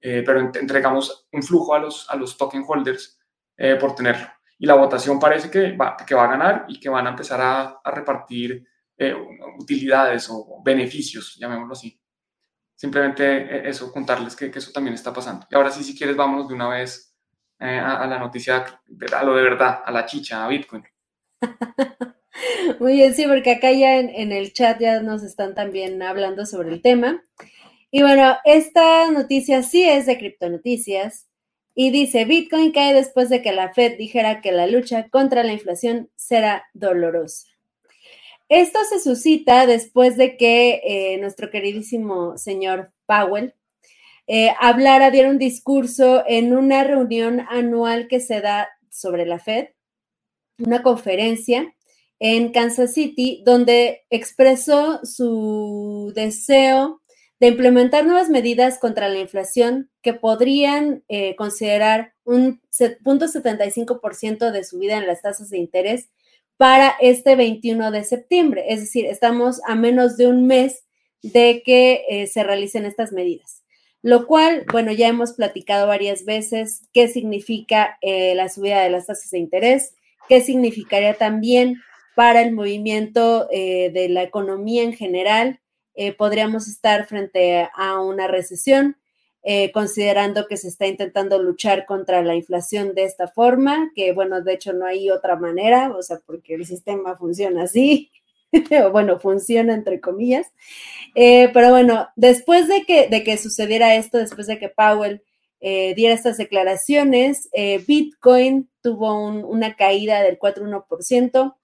eh, pero entregamos un flujo a los, a los token holders eh, por tenerlo. Y la votación parece que va, que va a ganar y que van a empezar a, a repartir eh, utilidades o beneficios, llamémoslo así. Simplemente eso, contarles que, que, eso también está pasando. Y ahora sí, si quieres, vámonos de una vez a, a, la noticia, a lo de verdad, a la chicha, a Bitcoin. Muy bien, sí, porque acá ya en, en el chat ya nos están también hablando sobre el tema. Y bueno, esta noticia sí es de criptonoticias y dice, Bitcoin cae después de que la Fed dijera que la lucha contra la inflación será dolorosa. Esto se suscita después de que eh, nuestro queridísimo señor Powell eh, hablara, diera un discurso en una reunión anual que se da sobre la Fed, una conferencia en Kansas City, donde expresó su deseo de implementar nuevas medidas contra la inflación que podrían eh, considerar un 0.75% de subida en las tasas de interés para este 21 de septiembre. Es decir, estamos a menos de un mes de que eh, se realicen estas medidas. Lo cual, bueno, ya hemos platicado varias veces qué significa eh, la subida de las tasas de interés, qué significaría también para el movimiento de la economía en general, eh, podríamos estar frente a una recesión, eh, considerando que se está intentando luchar contra la inflación de esta forma, que bueno, de hecho no hay otra manera, o sea, porque el sistema funciona así, bueno, funciona entre comillas. Eh, pero bueno, después de que, de que sucediera esto, después de que Powell diera estas declaraciones, Bitcoin tuvo una caída del 4,1%,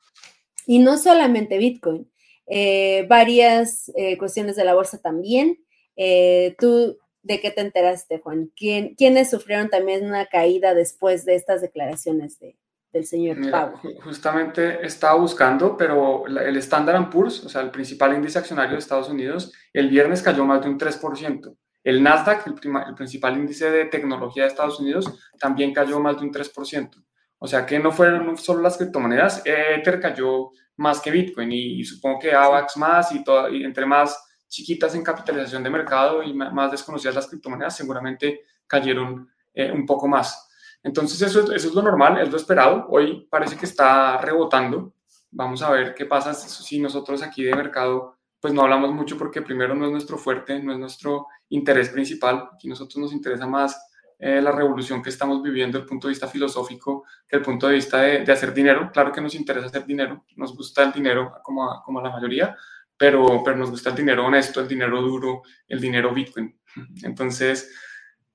y no solamente Bitcoin, eh, varias eh, cuestiones de la bolsa también. Eh, ¿Tú de qué te enteraste, Juan? ¿Quién, ¿Quiénes sufrieron también una caída después de estas declaraciones de, del señor Mira, Justamente estaba buscando, pero el Standard Poor's, o sea, el principal índice accionario de Estados Unidos, el viernes cayó más de un 3%. El Nasdaq, el, el principal índice de tecnología de Estados Unidos, también cayó más de un 3%. O sea que no fueron solo las criptomonedas, Ether cayó más que Bitcoin y, supongo que AVAX más y, todo, y entre más chiquitas en capitalización de mercado y más desconocidas las criptomonedas, seguramente cayeron eh, un poco más. Entonces eso, eso es lo normal, es lo esperado. Hoy parece que está rebotando. Vamos a ver qué pasa si nosotros aquí de mercado pues no hablamos mucho porque primero no es nuestro fuerte, no es nuestro interés principal. Aquí nosotros nos interesa más eh, la revolución que estamos viviendo el punto de vista filosófico que el punto de vista de, hacer dinero. Claro que nos interesa hacer dinero, nos gusta el dinero como a, como la mayoría, pero, pero nos gusta el dinero honesto, el dinero duro, el dinero Bitcoin. Entonces,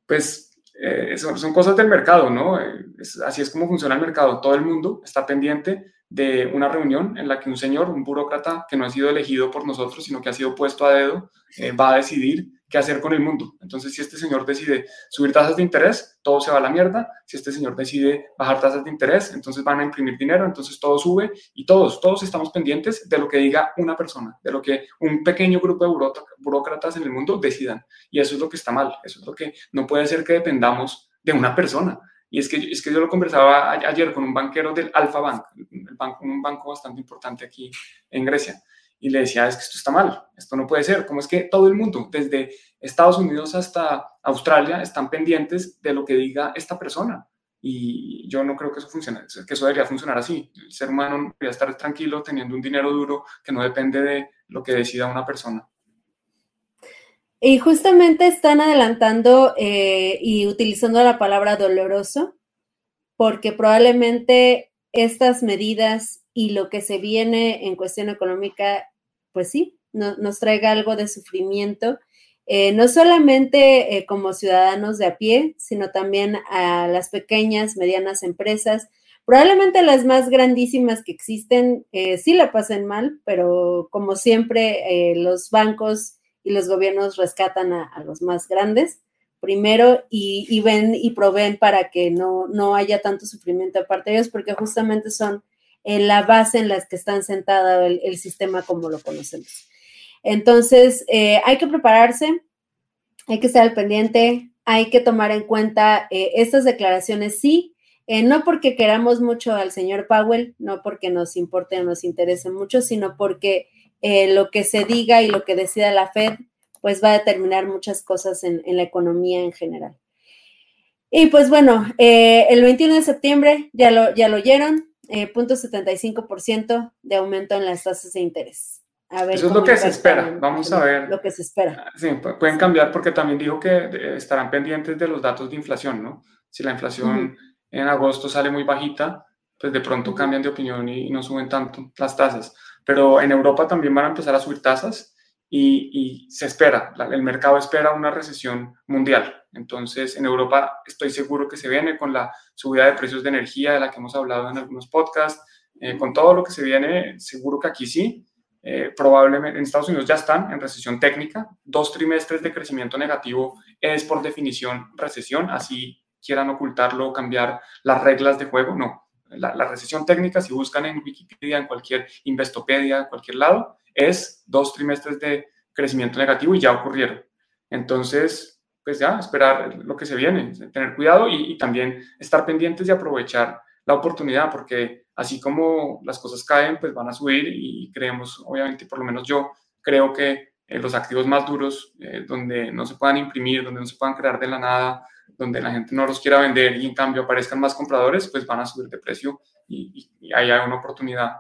pues eh, son, son, cosas del mercado, ¿no? así es como funciona el mercado. Todo el mundo está pendiente de una reunión en la que un señor, un burócrata que no ha sido elegido por nosotros, sino que ha sido puesto a dedo, eh, va a decidir qué hacer con el mundo. Entonces, si este señor decide subir tasas de interés, todo se va a la mierda. Si este señor decide bajar tasas de interés, entonces van a imprimir dinero, entonces todo sube y todos, todos estamos pendientes de lo que diga una persona, de lo que un pequeño grupo de burócratas en el mundo decidan. Y eso es lo que está mal, eso es lo que no puede ser que dependamos de una persona. Y es que, es que yo lo conversaba ayer con un banquero del Alfa Bank, el banco, un banco bastante importante aquí en Grecia y le decía, es que esto está mal, esto no puede ser. ¿Cómo es que todo el mundo, desde Estados Unidos hasta Australia, están pendientes de lo que diga esta persona? Y yo no creo que eso funcione, que eso debería funcionar así. El ser humano debería estar tranquilo teniendo un dinero duro que no depende de lo que decida una persona. Y justamente están adelantando eh, y utilizando la palabra doloroso, porque probablemente estas medidas y lo que se viene en cuestión económica, pues sí, nos traiga algo de sufrimiento, eh, no solamente eh, como ciudadanos de a pie, sino también a las pequeñas, medianas empresas. Probablemente las más grandísimas que existen sí la pasen mal, pero como siempre los bancos y los gobiernos rescatan a, los más grandes primero y, ven y proveen para que no, no haya tanto sufrimiento aparte de ellos, porque justamente son en eh, la base en la que están sentado el, sistema como lo conocemos. Entonces, eh, hay que prepararse, hay que estar al pendiente, hay que tomar en cuenta eh, estas declaraciones, sí, no porque queramos mucho al señor Powell, no porque nos importe o nos interese mucho, sino porque eh, lo que se diga y lo que decida la Fed, pues va a determinar muchas cosas en, la economía en general. Y pues bueno, eh, el 21 de septiembre ya lo, ya lo oyeron, eh, 0.75% de aumento en las tasas de interés. Eso es lo que se espera, vamos a ver. Lo que se espera. Ah, sí, pueden cambiar porque también dijo que estarán pendientes de los datos de inflación, ¿no? Si la inflación en agosto sale muy bajita, pues de pronto cambian de opinión y no suben tanto las tasas pero en Europa también van a empezar a subir tasas y, se espera, el mercado espera una recesión mundial. Entonces, en Europa estoy seguro que se viene con la subida de precios de energía de la que hemos hablado en algunos podcasts, eh, con todo lo que se viene, seguro que aquí sí. Eh, probablemente en Estados Unidos ya están en recesión técnica. Dos trimestres de crecimiento negativo es por definición recesión, así quieran ocultarlo cambiar las reglas de juego, no la, recesión técnica, si buscan en Wikipedia, en cualquier Investopedia, en cualquier lado, es dos trimestres de crecimiento negativo y ya ocurrieron. Entonces, pues ya, esperar lo que se viene, tener cuidado y, también estar pendientes y aprovechar la oportunidad, porque así como las cosas caen, pues van a subir y creemos, obviamente, por lo menos yo creo que eh, los activos más duros, eh, donde no se puedan imprimir, donde no se puedan crear de la nada, donde la gente no los quiera vender y en cambio aparezcan más compradores, pues van a subir de precio y, ahí hay una oportunidad.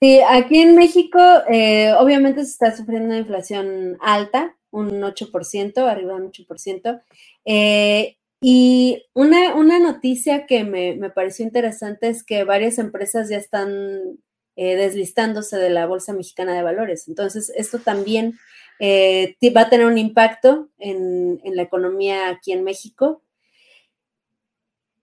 Sí, aquí en México eh, obviamente se está sufriendo una inflación alta, un 8%, arriba de un 8%. Eh, y una, una, noticia que me, me, pareció interesante es que varias empresas ya están eh, deslistándose de la Bolsa Mexicana de Valores. Entonces, esto también eh, va a tener un impacto en, la economía aquí en México.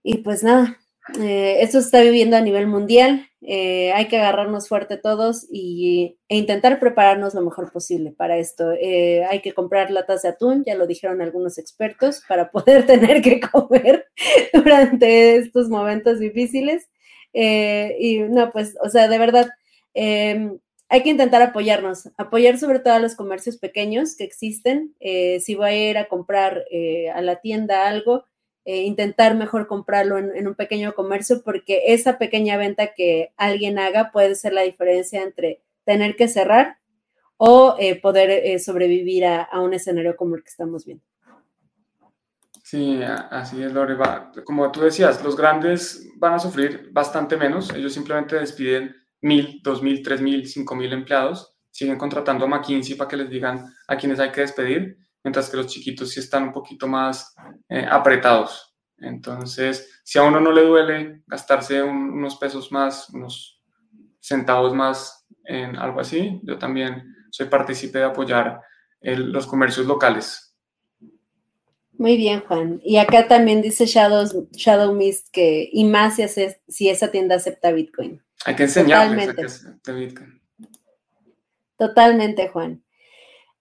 Y pues nada, eh, esto se está viviendo a nivel mundial. Eh, hay que agarrarnos fuerte todos y, e intentar prepararnos lo mejor posible para esto. hay que comprar latas de atún, ya lo dijeron algunos expertos, para poder tener que comer durante estos momentos difíciles. y no, pues, o sea, de verdad, em, hay que intentar apoyarnos, apoyar sobre todo a los comercios pequeños que existen. Eh, si voy a ir a comprar eh, a la tienda algo, eh, intentar mejor comprarlo en, un pequeño comercio porque esa pequeña venta que alguien haga puede ser la diferencia entre tener que cerrar o poder sobrevivir a, un escenario como el que estamos viendo. Sí, así es, Lore. Como tú decías, los grandes van a sufrir bastante menos. Ellos simplemente despiden mil, dos mil, tres mil, cinco mil empleados, siguen contratando a McKinsey para que les digan a quienes hay que despedir, mientras que los chiquitos sí están un poquito más eh, apretados. Entonces, si a uno no le duele gastarse unos pesos más, unos centavos más en algo así, yo también soy partícipe de apoyar los comercios locales. Muy bien, Juan. Y acá también dice Shadows, Shadow Mist que, y más si, si esa tienda acepta Bitcoin. Hay que enseñarles Totalmente. a Bitcoin. Totalmente, Juan.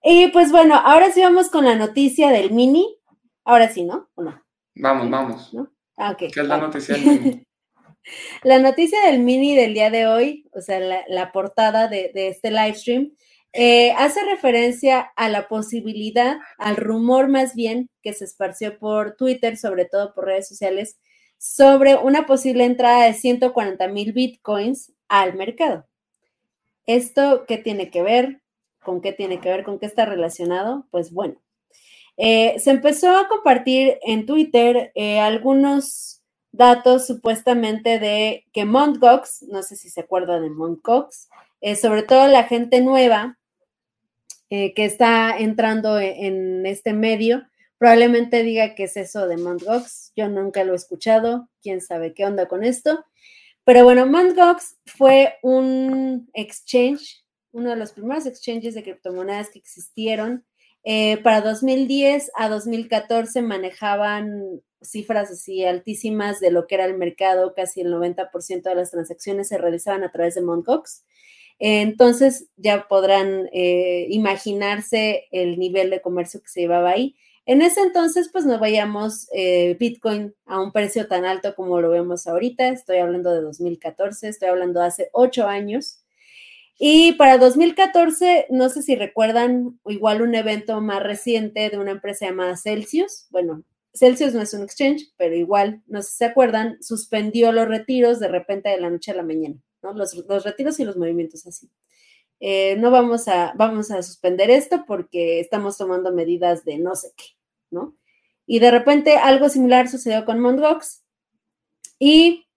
Y pues bueno, ahora sí vamos con la noticia del mini. Ahora sí, ¿no? ¿O no? Vamos, vamos. Ah, ¿Qué es la noticia del mini? la noticia del mini del día de hoy, o sea, la, portada de, este live stream, eh, hace referencia a la posibilidad, al rumor más bien que se esparció por Twitter, sobre todo por redes sociales, sobre una posible entrada de 140 mil bitcoins al mercado. ¿Esto qué tiene que ver? ¿Con qué tiene que ver? ¿Con qué está relacionado? Pues bueno, eh, se empezó a compartir en Twitter eh, algunos datos supuestamente de que Mt. Gox, no sé si se acuerda de Mt. Gox, eh, sobre todo la gente nueva que está entrando e-, en, este medio, probablemente diga que es eso de Mt. Gox. Yo nunca lo he escuchado, quién sabe qué onda con esto. Pero bueno, Mt. Gox fue un exchange, uno de los primeros exchanges de criptomonedas que existieron eh, para 2010 a 2014 manejaban cifras así altísimas de lo que era el mercado, casi el 90% de las transacciones se realizaban a través de Mt. Gox. Entonces ya podrán eh, imaginarse el nivel de comercio que se llevaba ahí. En ese entonces, pues no veíamos eh, Bitcoin a un precio tan alto como lo vemos ahorita. Estoy hablando de 2014, estoy hablando de hace ocho años. Y para 2014, no sé si recuerdan, igual un evento más reciente de una empresa llamada Celsius. Bueno, Celsius no es un exchange, pero igual, no sé si se acuerdan, suspendió los retiros de repente de la noche a la mañana, ¿no? Los, retiros y los movimientos así. Eh, no vamos a, vamos a suspender esto porque estamos tomando medidas de no sé qué, ¿no? Y de repente algo similar sucedió con Mondgox. Y,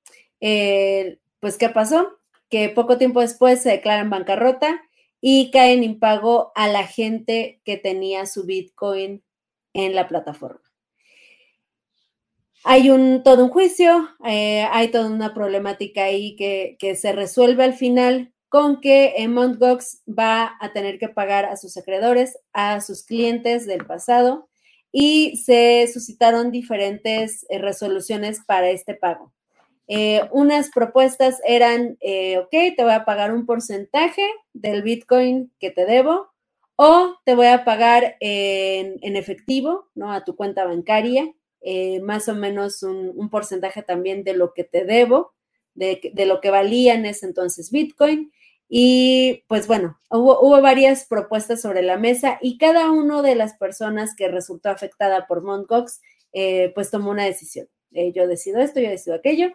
eh, pues, ¿qué pasó? que poco tiempo después se declaran bancarrota y caen en impago a la gente que tenía su Bitcoin en la plataforma. Hay un, todo un juicio, eh, hay toda una problemática ahí que, se resuelve al final con que Mt. Gox va a tener que pagar a sus acreedores, a sus clientes del pasado, y se suscitaron diferentes eh, resoluciones para este pago. Eh, unas propuestas eran, eh, ok, te voy a pagar un porcentaje del Bitcoin que te debo o te voy a pagar en, efectivo, ¿no? A tu cuenta bancaria, más o menos un, porcentaje también de lo que te debo, de, lo que valía en ese entonces Bitcoin. Y pues bueno, hubo, varias propuestas sobre la mesa y cada una de las personas que resultó afectada por Mt. Gox, pues tomó una decisión. yo decido esto, yo decido aquello.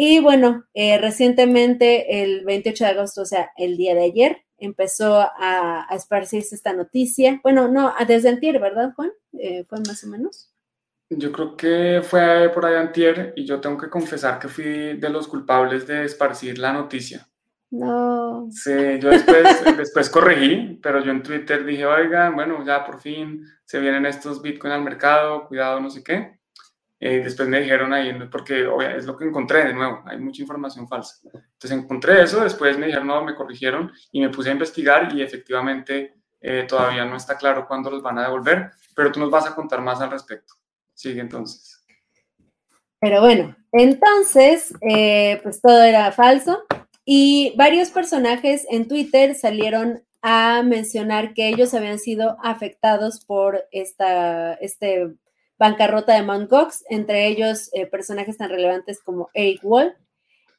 Y bueno, eh, recientemente, el 28 de agosto, o sea, el día de ayer, empezó a, esparcirse esta noticia. Bueno, no, desde antier, ¿verdad, Juan? Eh, fue más o menos. Yo creo que fue por ahí antier y yo tengo que confesar que fui de los culpables de esparcir la noticia. No. Sí, yo después, después corregí, pero yo en Twitter dije, oigan, bueno, ya por fin se vienen estos Bitcoin al mercado, cuidado, no sé qué. Eh, después me dijeron ahí, porque es lo que encontré de nuevo, hay mucha información falsa. Entonces encontré eso, después me dijeron, no, me corrigieron y me puse a investigar y efectivamente eh, todavía no está claro cuándo los van a devolver, pero tú nos vas a contar más al respecto. Sigue entonces. Pero bueno, entonces, eh, pues todo era falso y varios personajes en Twitter salieron a mencionar que ellos habían sido afectados por esta, este bancarrota de Mt. Gox, entre ellos eh, personajes tan relevantes como Eric Wall,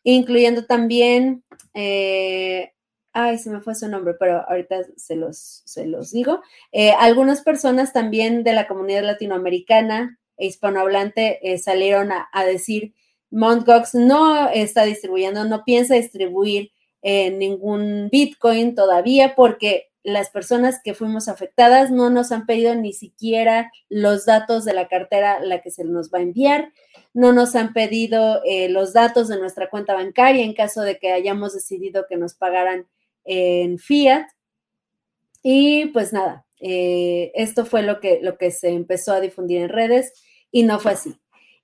incluyendo también, eh, ay, se me fue su nombre, pero ahorita se los, se los digo, eh, algunas personas también de la comunidad latinoamericana e hispanohablante salieron a, decir, Mt. No está distribuyendo, no piensa distribuir ningún Bitcoin todavía porque las personas que fuimos afectadas no nos han pedido ni siquiera los datos de la cartera la que se nos va a enviar, no nos han pedido eh, los datos de nuestra cuenta bancaria en caso de que hayamos decidido que nos pagaran en fiat. Y pues nada, eh, esto fue lo que, lo que se empezó a difundir en redes y no fue así.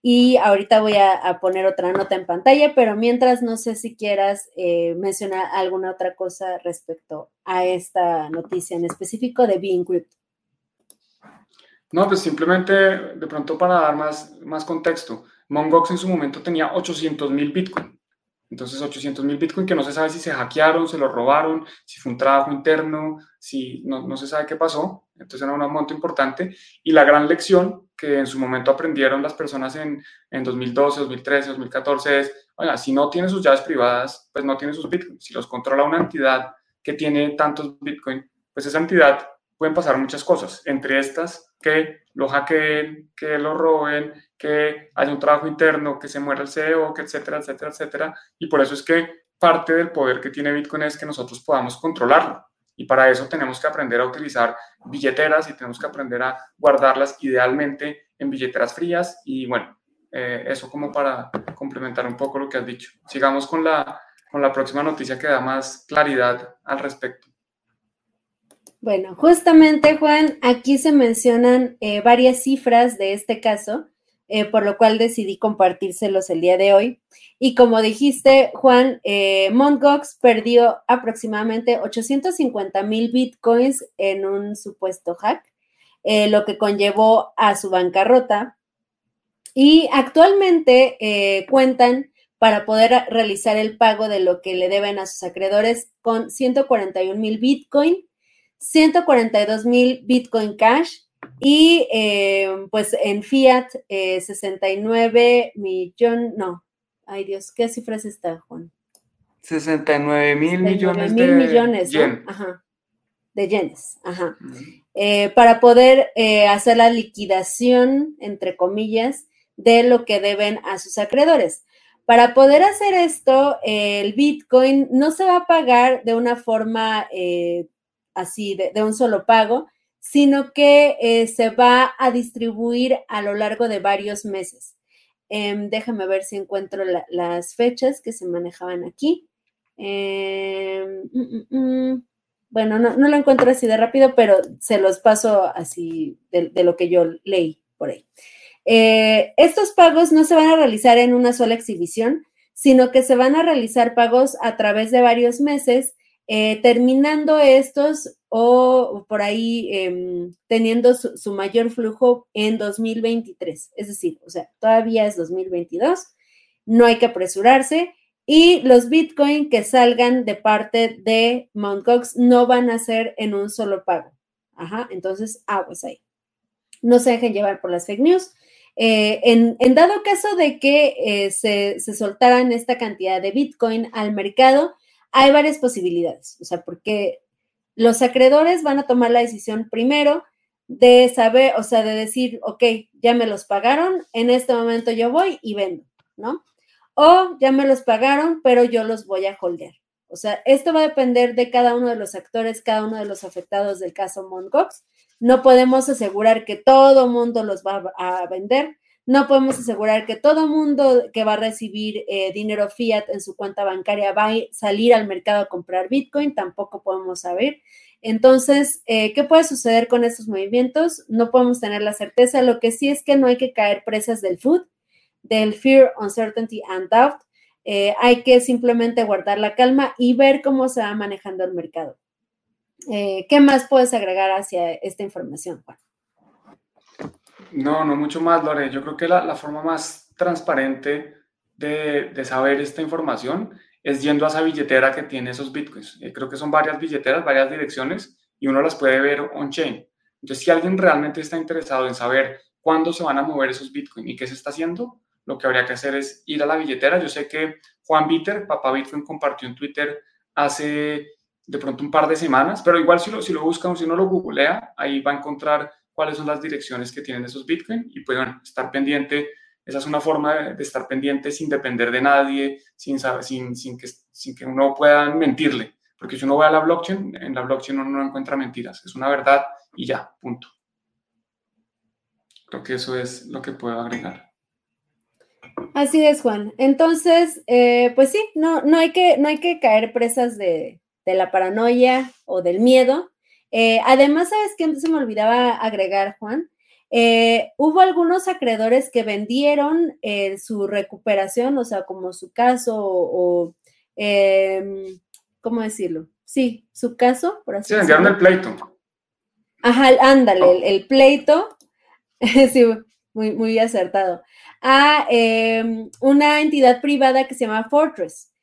Y ahorita voy a, poner otra nota en pantalla, pero mientras no sé si quieras eh, mencionar alguna otra cosa respecto a esta noticia en específico de Being Crypto. No, pues simplemente de pronto para dar más, más contexto, Mongox en su momento tenía 800 mil Bitcoin. Entonces 800 mil Bitcoin que no se sabe si se hackearon, se los robaron, si fue un trabajo interno, si no, no se sabe qué pasó. Entonces era un monto importante. Y la gran lección que en su momento aprendieron las personas en, en 2012, 2013, 2014 es, oiga, si no tiene sus llaves privadas, pues no tiene sus bitcoins. Si los controla una entidad que tiene tantos bitcoins, pues esa entidad pueden pasar muchas cosas, entre estas que lo hackeen, que lo roben, que haya un trabajo interno, que se muera el CEO, que etcétera, etcétera, etcétera. Y por eso es que parte del poder que tiene Bitcoin es que nosotros podamos controlarlo. Y para eso tenemos que aprender a utilizar billeteras y tenemos que aprender a guardarlas idealmente en billeteras frías. Y bueno, eh, eso como para complementar un poco lo que has dicho. Sigamos con la, con la próxima noticia que da más claridad al respecto. Bueno, justamente Juan, aquí se mencionan eh, varias cifras de este caso, eh, por lo cual decidí compartírselos el día de hoy. Y como dijiste, Juan, eh, Gox perdió aproximadamente 850 mil bitcoins en un supuesto hack, eh, lo que conllevó a su bancarrota. Y actualmente cuentan para poder realizar el pago de lo que le deben a sus acreedores con 141 mil bitcoin 142 mil Bitcoin Cash y eh, pues en fiat 69 eh, millones, no, ay Dios, ¿qué cifras está, Juan? 69 mil millones mil de millones, Ajá, de yenes, ajá. Eh, para poder hacer la liquidación, entre comillas, de lo que deben a sus acreedores. Para poder hacer esto, el Bitcoin no se va a pagar de una forma así de, un solo pago, sino que eh, se va a distribuir a lo largo de varios meses. Em, déjame ver si encuentro las fechas que se manejaban aquí. Em, mm, mm, mm. bueno, no, lo encuentro así de rápido, pero se los paso así de, lo que yo leí por ahí. Eh, estos pagos no se van a realizar en una sola exhibición, sino que se van a realizar pagos a través de varios meses eh, terminando estos o por ahí em, teniendo su, mayor flujo en 2023. Es decir, o sea, todavía es 2022, no hay que apresurarse y los Bitcoin que salgan de parte de Mt. Gox no van a ser en un solo pago. Ajá, entonces aguas ahí. No se dejen llevar por las fake news. Eh, en, dado caso de que eh, se, se soltaran esta cantidad de Bitcoin al mercado, hay varias posibilidades, o sea, porque los acreedores van a tomar la decisión primero de saber, o sea, de decir, ok, ya me los pagaron, en este momento yo voy y vendo, ¿no? O ya me los pagaron, pero yo los voy a holdear. O sea, esto va a depender de cada uno de los actores, cada uno de los afectados del caso Mongox. No podemos asegurar que todo mundo los va a vender, no podemos asegurar que todo mundo que va a recibir eh, dinero fiat en su cuenta bancaria va a salir al mercado a comprar Bitcoin, tampoco podemos saber. Entonces, eh, ¿qué puede suceder con estos movimientos? No podemos tener la certeza. Lo que sí es que no hay que caer presas del food, del fear, uncertainty and doubt. Eh, hay que simplemente guardar la calma y ver cómo se va manejando el mercado. ¿Qué más puedes agregar hacia esta información, Juan? No, no mucho más, Lore. Yo creo que la, forma más transparente de, de, saber esta información es yendo a esa billetera que tiene esos bitcoins. Eh, creo que son varias billeteras, varias direcciones y uno las puede ver on-chain. Entonces, si alguien realmente está interesado en saber cuándo se van a mover esos bitcoins y qué se está haciendo, lo que habría que hacer es ir a la billetera. Yo sé que Juan Bitter, papá Bitcoin, compartió en Twitter hace de pronto un par de semanas, pero igual si lo, si lo busca o si uno lo googlea, ahí va a encontrar cuáles son las direcciones que tienen esos Bitcoin y pues bueno, estar pendiente, esa es una forma de, estar pendiente sin depender de nadie, sin, sin, sin, que, sin que uno pueda mentirle, porque si uno va a la blockchain, en la blockchain uno no encuentra mentiras, es una verdad y ya, punto. Creo que eso es lo que puedo agregar. Así es, Juan. Entonces, eh, pues sí, no, no, hay que, no hay que caer presas de, de la paranoia o del miedo, eh, además, ¿sabes qué? Se me olvidaba agregar, Juan. Eh, hubo algunos acreedores que vendieron eh, su recuperación, o sea, como su caso o, em, ¿cómo decirlo? Sí, su caso, por así decirlo. Sí, vendieron el pleito. Ajá, ándale, el, pleito, sí, muy, muy acertado, a em, una entidad privada que se llama Fortress.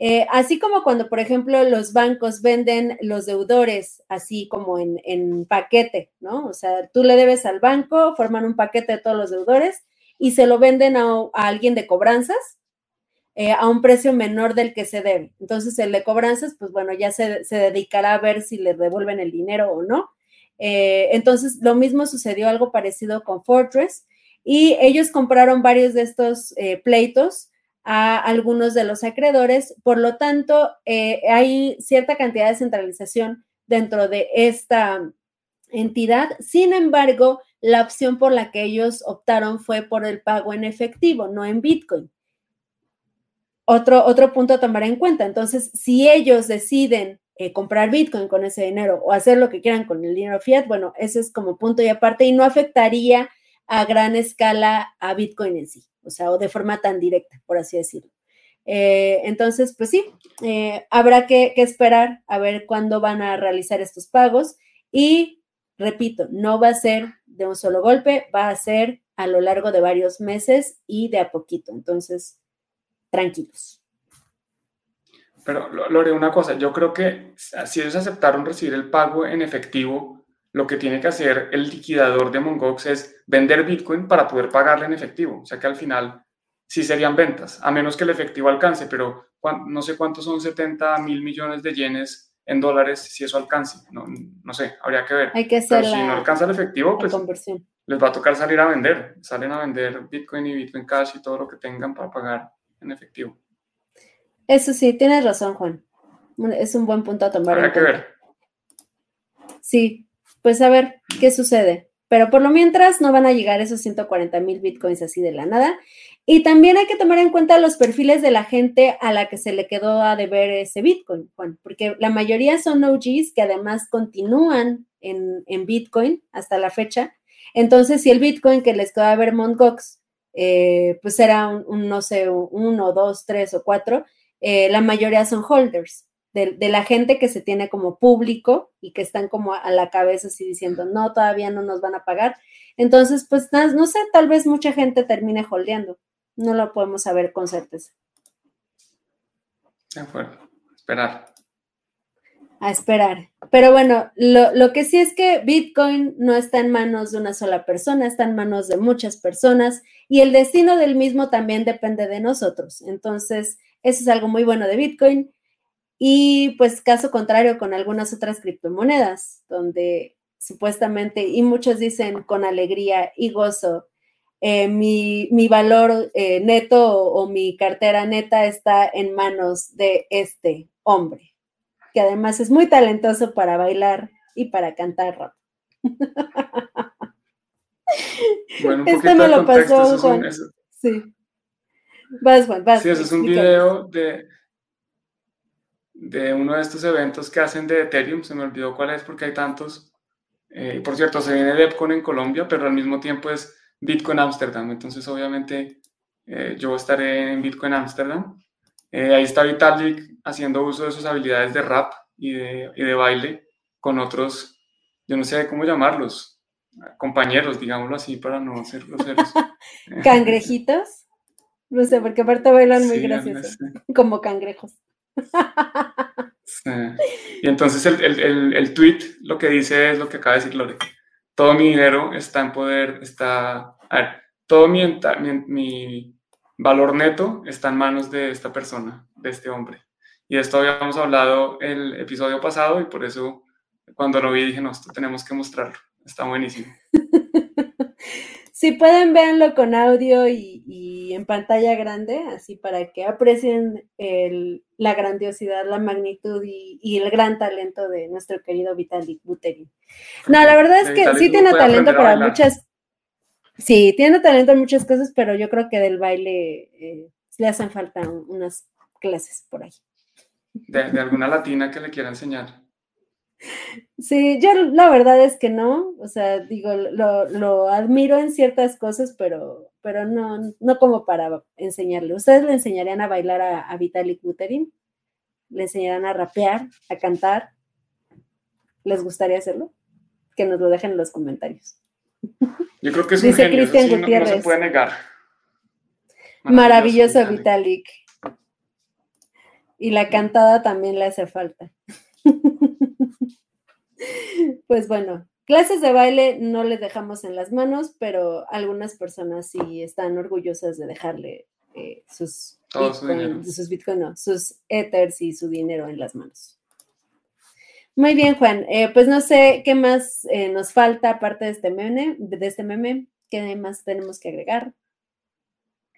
Eh, así como cuando, por ejemplo, los bancos venden los deudores así como en, paquete, ¿no? O sea, tú le debes al banco, forman un paquete de todos los deudores y se lo venden a, alguien de cobranzas eh, a un precio menor del que se debe. Entonces, el de cobranzas, pues bueno, ya se, dedicará a ver si le devuelven el dinero o no. Eh, entonces, lo mismo sucedió algo parecido con Fortress y ellos compraron varios de estos pleitos a algunos de los acreedores. Por lo tanto, eh, hay cierta cantidad de centralización dentro de esta entidad. Sin embargo, la opción por la que ellos optaron fue por el pago en efectivo, no en Bitcoin. Otro, otro punto a tomar en cuenta. Entonces, si ellos deciden eh, comprar Bitcoin con ese dinero o hacer lo que quieran con el dinero fiat, bueno, ese es como punto y aparte y no afectaría a gran escala a Bitcoin en sí, o sea, o de forma tan directa, por así decirlo. Eh, entonces, pues sí, eh, habrá que, que, esperar a ver cuándo van a realizar estos pagos y, repito, no va a ser de un solo golpe, va a ser a lo largo de varios meses y de a poquito. Entonces, tranquilos. Pero, Lore, una cosa, yo creo que si ellos aceptaron recibir el pago en efectivo, lo que tiene que hacer el liquidador de Mongox es vender Bitcoin para poder pagarle en efectivo. O sea que al final sí serían ventas, a menos que el efectivo alcance, pero no sé cuántos son 70 mil millones de yenes en dólares, si eso alcance. No, no sé, habría que ver. Hay que hacer pero si no alcanza el efectivo, pues les va a tocar salir a vender. Salen a vender Bitcoin y Bitcoin Cash y todo lo que tengan para pagar en efectivo. Eso sí, tienes razón, Juan. Es un buen punto a tomar. Habrá que ver. Sí, pues a ver qué sucede. Pero por lo mientras no van a llegar esos 140 mil bitcoins así de la nada. Y también hay que tomar en cuenta los perfiles de la gente a la que se le quedó a deber ese bitcoin, Juan, porque la mayoría son OGs que además continúan en, bitcoin hasta la fecha. Entonces, si el bitcoin que les quedó a ver Mt. Gox, eh, pues era un, no sé, uno, dos, tres o cuatro, eh, la mayoría son holders, de, la gente que se tiene como público y que están como a la cabeza así diciendo, no, todavía no nos van a pagar. Entonces, pues no sé, tal vez mucha gente termine holdeando. No lo podemos saber con certeza. De acuerdo, esperar. A esperar. Pero bueno, lo, lo, que sí es que Bitcoin no está en manos de una sola persona, está en manos de muchas personas y el destino del mismo también depende de nosotros. Entonces, eso es algo muy bueno de Bitcoin. Y pues caso contrario con algunas otras criptomonedas, donde supuestamente, y muchos dicen con alegría y gozo, eh, mi, valor eh, neto o, o, mi cartera neta está en manos de este hombre, que además es muy talentoso para bailar y para cantar rap. Bueno, este me lo pasó Juan. Sí. Vas, Juan, vas. Sí, ese es un video de, de uno de estos eventos que hacen de Ethereum, se me olvidó cuál es porque hay tantos. Eh, por cierto, se viene DevCon en Colombia, pero al mismo tiempo es Bitcoin Amsterdam, entonces obviamente eh, yo estaré en Bitcoin Amsterdam. Eh, ahí está Vitalik haciendo uso de sus habilidades de rap y de, y de baile con otros, yo no sé cómo llamarlos, compañeros, digámoslo así, para no ser groseros. ¿Cangrejitos? No sé, porque aparte bailan muy graciosos, como cangrejos. Y entonces el, el, el, tweet lo que dice es lo que acaba de decir Lore. Todo mi dinero está en poder, está... A ver, todo mi, mi, valor neto está en manos de esta persona, de este hombre. Y esto habíamos hablado el episodio pasado y por eso cuando lo vi dije, no, esto tenemos que mostrarlo. Está buenísimo. si pueden, verlo con audio y, en pantalla grande, así para que aprecien la grandiosidad, la magnitud y, el gran talento de nuestro querido Vitalik Buterin. No, la verdad es que sí tiene talento para muchas. Sí, tiene talento en muchas cosas, pero yo creo que del baile eh, le hacen falta unas clases por ahí. de alguna latina que le quiera enseñar. Sí, yo la verdad es que no, o sea, digo, lo, admiro en ciertas cosas, pero, pero no, no como para enseñarle. ¿Ustedes le enseñarían a bailar a, Vitalik Buterin? ¿Le enseñarían a rapear, a cantar? ¿Les gustaría hacerlo? Que nos lo dejen en los comentarios. Yo creo que es un Dice Cristian Gutiérrez. No, se puede negar. Maravilloso, Vitalik. Y la cantada también le hace falta. Pues bueno, clases de baile no les dejamos en las manos, pero algunas personas sí están orgullosas de dejarle eh, sus, sus bitcoin, sus ethers y su dinero en las manos. Muy bien, Juan. Eh, pues no sé qué más eh, nos falta aparte de este meme, de este meme. ¿Qué más tenemos que agregar?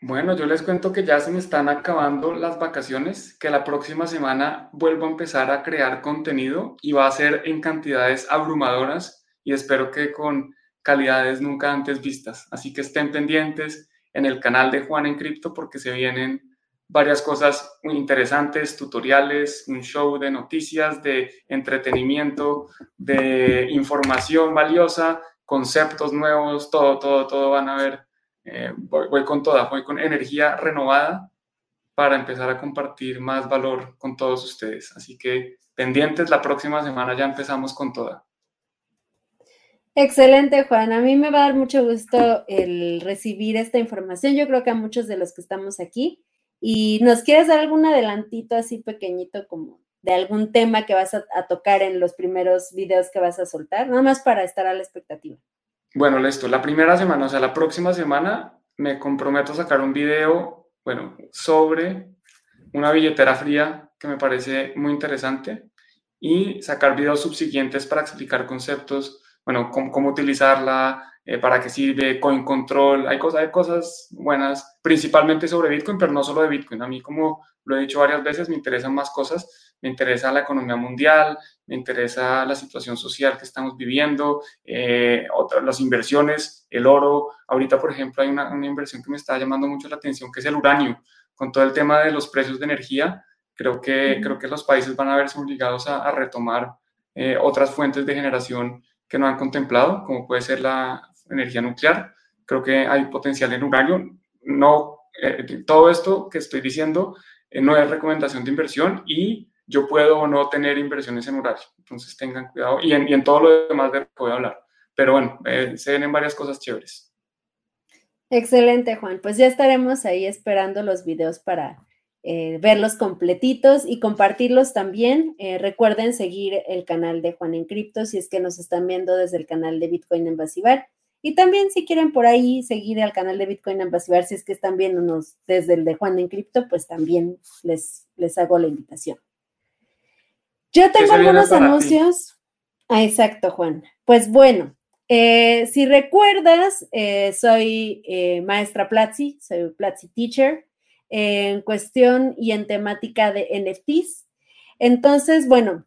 Bueno, yo les cuento que ya se me están acabando las vacaciones, que la próxima semana vuelvo a empezar a crear contenido y va a ser en cantidades abrumadoras y espero que con calidades nunca antes vistas. Así que estén pendientes en el canal de Juan en Cripto porque se vienen varias cosas muy interesantes, tutoriales, un show de noticias, de entretenimiento, de información valiosa, conceptos nuevos, todo, todo, todo van a ver. Eh, voy, con toda, voy con energía renovada para empezar a compartir más valor con todos ustedes. Así que pendientes, la próxima semana ya empezamos con toda. Excelente, Juan. A mí me va a dar mucho gusto el recibir esta información. Yo creo que a muchos de los que estamos aquí ¿Y nos quieres dar algún adelantito así pequeñito como de algún tema que vas a, tocar en los primeros videos que vas a soltar? Nada más para estar a la expectativa. Bueno, listo. La primera semana, o sea, la próxima semana me comprometo a sacar un video, bueno, sobre una billetera fría que me parece muy interesante y sacar videos subsiguientes para explicar conceptos, bueno, cómo, cómo utilizarla, eh, para qué sirve, coin control, hay cosas, hay cosas buenas, principalmente sobre Bitcoin, pero no solo de Bitcoin. A mí, como lo he dicho varias veces, me interesan más cosas, me interesa la economía mundial, me interesa la situación social que estamos viviendo, eh, otras, las inversiones, el oro. Ahorita, por ejemplo, hay una, una inversión que me está llamando mucho la atención, que es el uranio, con todo el tema de los precios de energía. Creo que, creo que los países van a verse obligados a, a retomar eh, otras fuentes de generación que no han contemplado, como puede ser la, energía nuclear. Creo que hay potencial en uranio. No, eh, todo esto que estoy diciendo no es recomendación de inversión y yo puedo no tener inversiones en uranio. Entonces tengan cuidado y en, todo lo demás de lo que voy a hablar. Pero bueno, eh, se ven en varias cosas chéveres. Excelente, Juan. Pues ya estaremos ahí esperando los videos para verlos completitos y compartirlos también. recuerden seguir el canal de Juan en Cripto si es que nos están viendo desde el canal de Bitcoin en Basibar. Y también si quieren por ahí seguir al canal de Bitcoin Ambassador, si es que están viéndonos desde el de Juan en Cripto, pues también les, les hago la invitación. Yo tengo algunos anuncios. Ah, exacto, Juan. Pues bueno, eh, si recuerdas, eh, soy eh, maestra Platzi, soy Platzi Teacher en cuestión y en temática de NFTs. Entonces, bueno,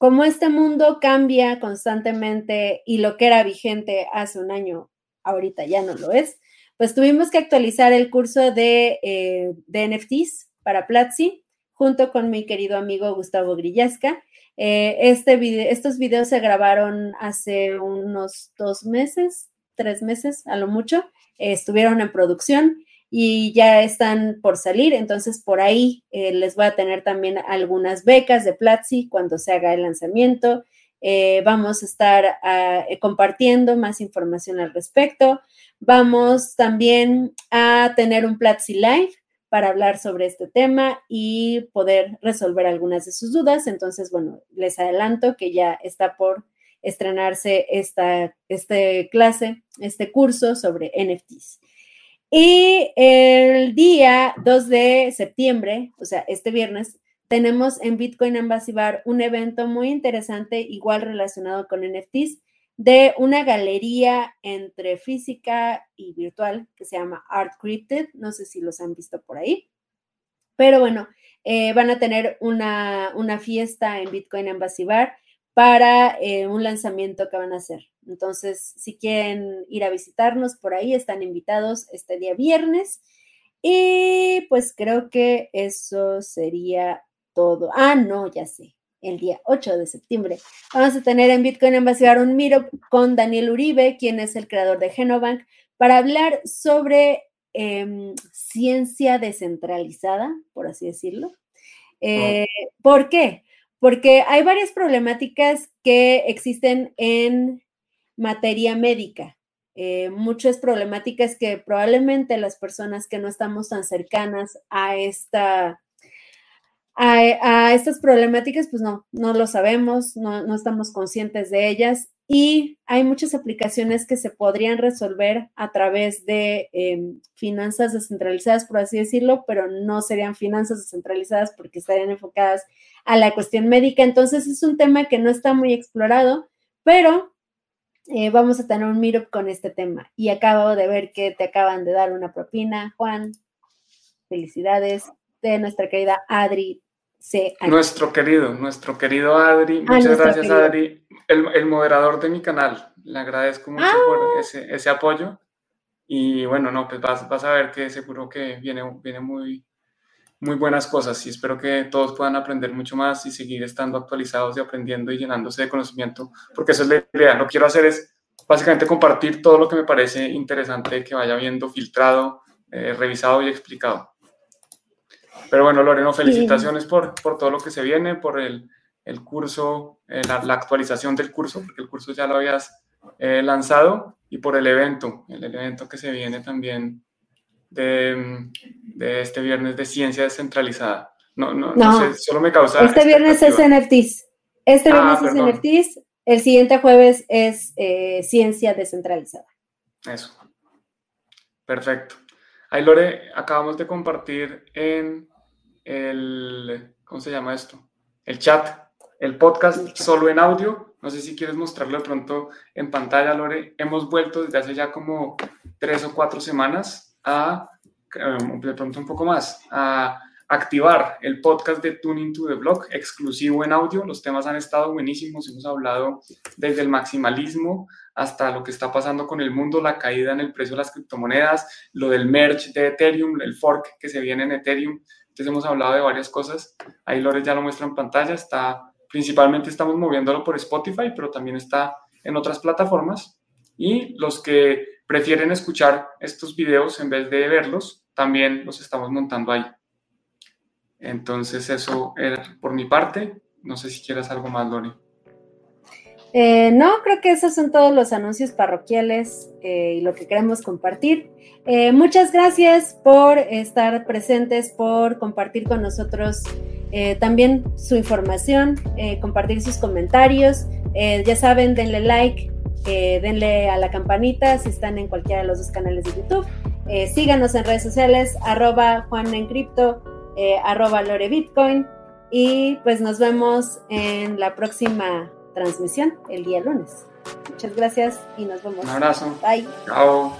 como este mundo cambia constantemente y lo que era vigente hace un año, ahorita ya no lo es, pues tuvimos que actualizar el curso de, eh, NFTs para Platzi junto con mi querido amigo Gustavo Grillasca. Eh, este estos videos se grabaron hace unos dos meses, tres meses a lo mucho, estuvieron en producción y ya están por salir, entonces por ahí eh, les voy a tener también algunas becas de Platzi cuando se haga el lanzamiento. Eh, vamos a estar ah, eh, compartiendo más información al respecto. Vamos también a tener un Platzi Live para hablar sobre este tema y poder resolver algunas de sus dudas. Entonces, bueno, les adelanto que ya está por estrenarse esta este clase, este curso sobre NFTs. Y el día 2 de septiembre, o sea, este viernes, tenemos en Bitcoin Ambassador un evento muy interesante, igual relacionado con NFTs, de una galería entre física y virtual que se llama Art Crypted. No sé si los han visto por ahí. Pero bueno, eh, van a tener una, una, fiesta en Bitcoin Ambassador para eh, un lanzamiento que van a hacer. Entonces, si quieren ir a visitarnos por ahí, están invitados este día viernes. Y pues creo que eso sería todo. Ah, no, ya sé. El día 8 de septiembre vamos a tener en Bitcoin Ambassador un miro con Daniel Uribe, quien es el creador de Genobank, para hablar sobre em, ciencia descentralizada, por así decirlo. Eh, ¿Por qué? Porque hay varias problemáticas que existen en materia médica. Eh, muchas problemáticas que probablemente las personas que no estamos tan cercanas a esta a, estas problemáticas, pues no, no lo sabemos, no, estamos conscientes de ellas y hay muchas aplicaciones que se podrían resolver a través de em, finanzas descentralizadas, por así decirlo, pero no serían finanzas descentralizadas porque estarían enfocadas a la cuestión médica. Entonces es un tema que no está muy explorado, pero eh, vamos a tener un meetup con este tema. Y acabo de ver que te acaban de dar una propina, Juan. Felicidades de nuestra querida Adri C. Nuestro querido, nuestro querido Adri. Ah, Muchas gracias, Adri. El, moderador de mi canal. Le agradezco mucho por ah. ese, ese, apoyo. Y bueno, no, pues vas, vas, a ver que seguro que viene, viene muy, muy buenas cosas y espero que todos puedan aprender mucho más y seguir estando actualizados y aprendiendo y llenándose de conocimiento, porque eso es la idea. Lo que quiero hacer es básicamente compartir todo lo que me parece interesante que vaya viendo filtrado, eh, revisado y explicado. Pero bueno, Loreno, felicitaciones por, por todo lo que se viene, por el, el curso, eh, la, actualización del curso, porque el curso ya lo habías eh, lanzado, y por el evento, el evento que se viene también de, de este viernes de ciencia descentralizada. No, no, no, sé, solo me causa. Este viernes es NFTs. Este ah, viernes es NFTs. El siguiente jueves es eh, ciencia descentralizada. Eso. Perfecto. Ahí, Lore, acabamos de compartir en el. ¿Cómo se llama esto? El chat, el podcast solo en audio. No sé si quieres mostrarlo de pronto en pantalla, Lore. Hemos vuelto desde hace ya como tres o cuatro semanas a, em, un poco más, a activar el podcast de Tuning to the Blog, exclusivo en audio. Los temas han estado buenísimos. Hemos hablado desde el maximalismo hasta lo que está pasando con el mundo, la caída en el precio de las criptomonedas, lo del merge de Ethereum, el fork que se viene en Ethereum. Entonces hemos hablado de varias cosas. Ahí Lores ya lo muestra en pantalla. Está, principalmente estamos moviéndolo por Spotify, pero también está en otras plataformas. Y los que prefieren escuchar estos videos en vez de verlos, también los estamos montando ahí. Entonces eso era por mi parte. No sé si quieras algo más, Lori. Eh, no, creo que esos son todos los anuncios parroquiales eh, y lo que queremos compartir. Eh, muchas gracias por estar presentes, por compartir con nosotros también su información, compartir sus comentarios. ya saben, denle like, denle a la campanita si están en cualquiera de los dos canales de YouTube. Eh, síganos en redes sociales, arroba Juan en Cripto, eh, arroba Lore Bitcoin. Y pues nos vemos en la próxima transmisión el día lunes. Muchas gracias y nos vemos. Un abrazo. Bye. Chao.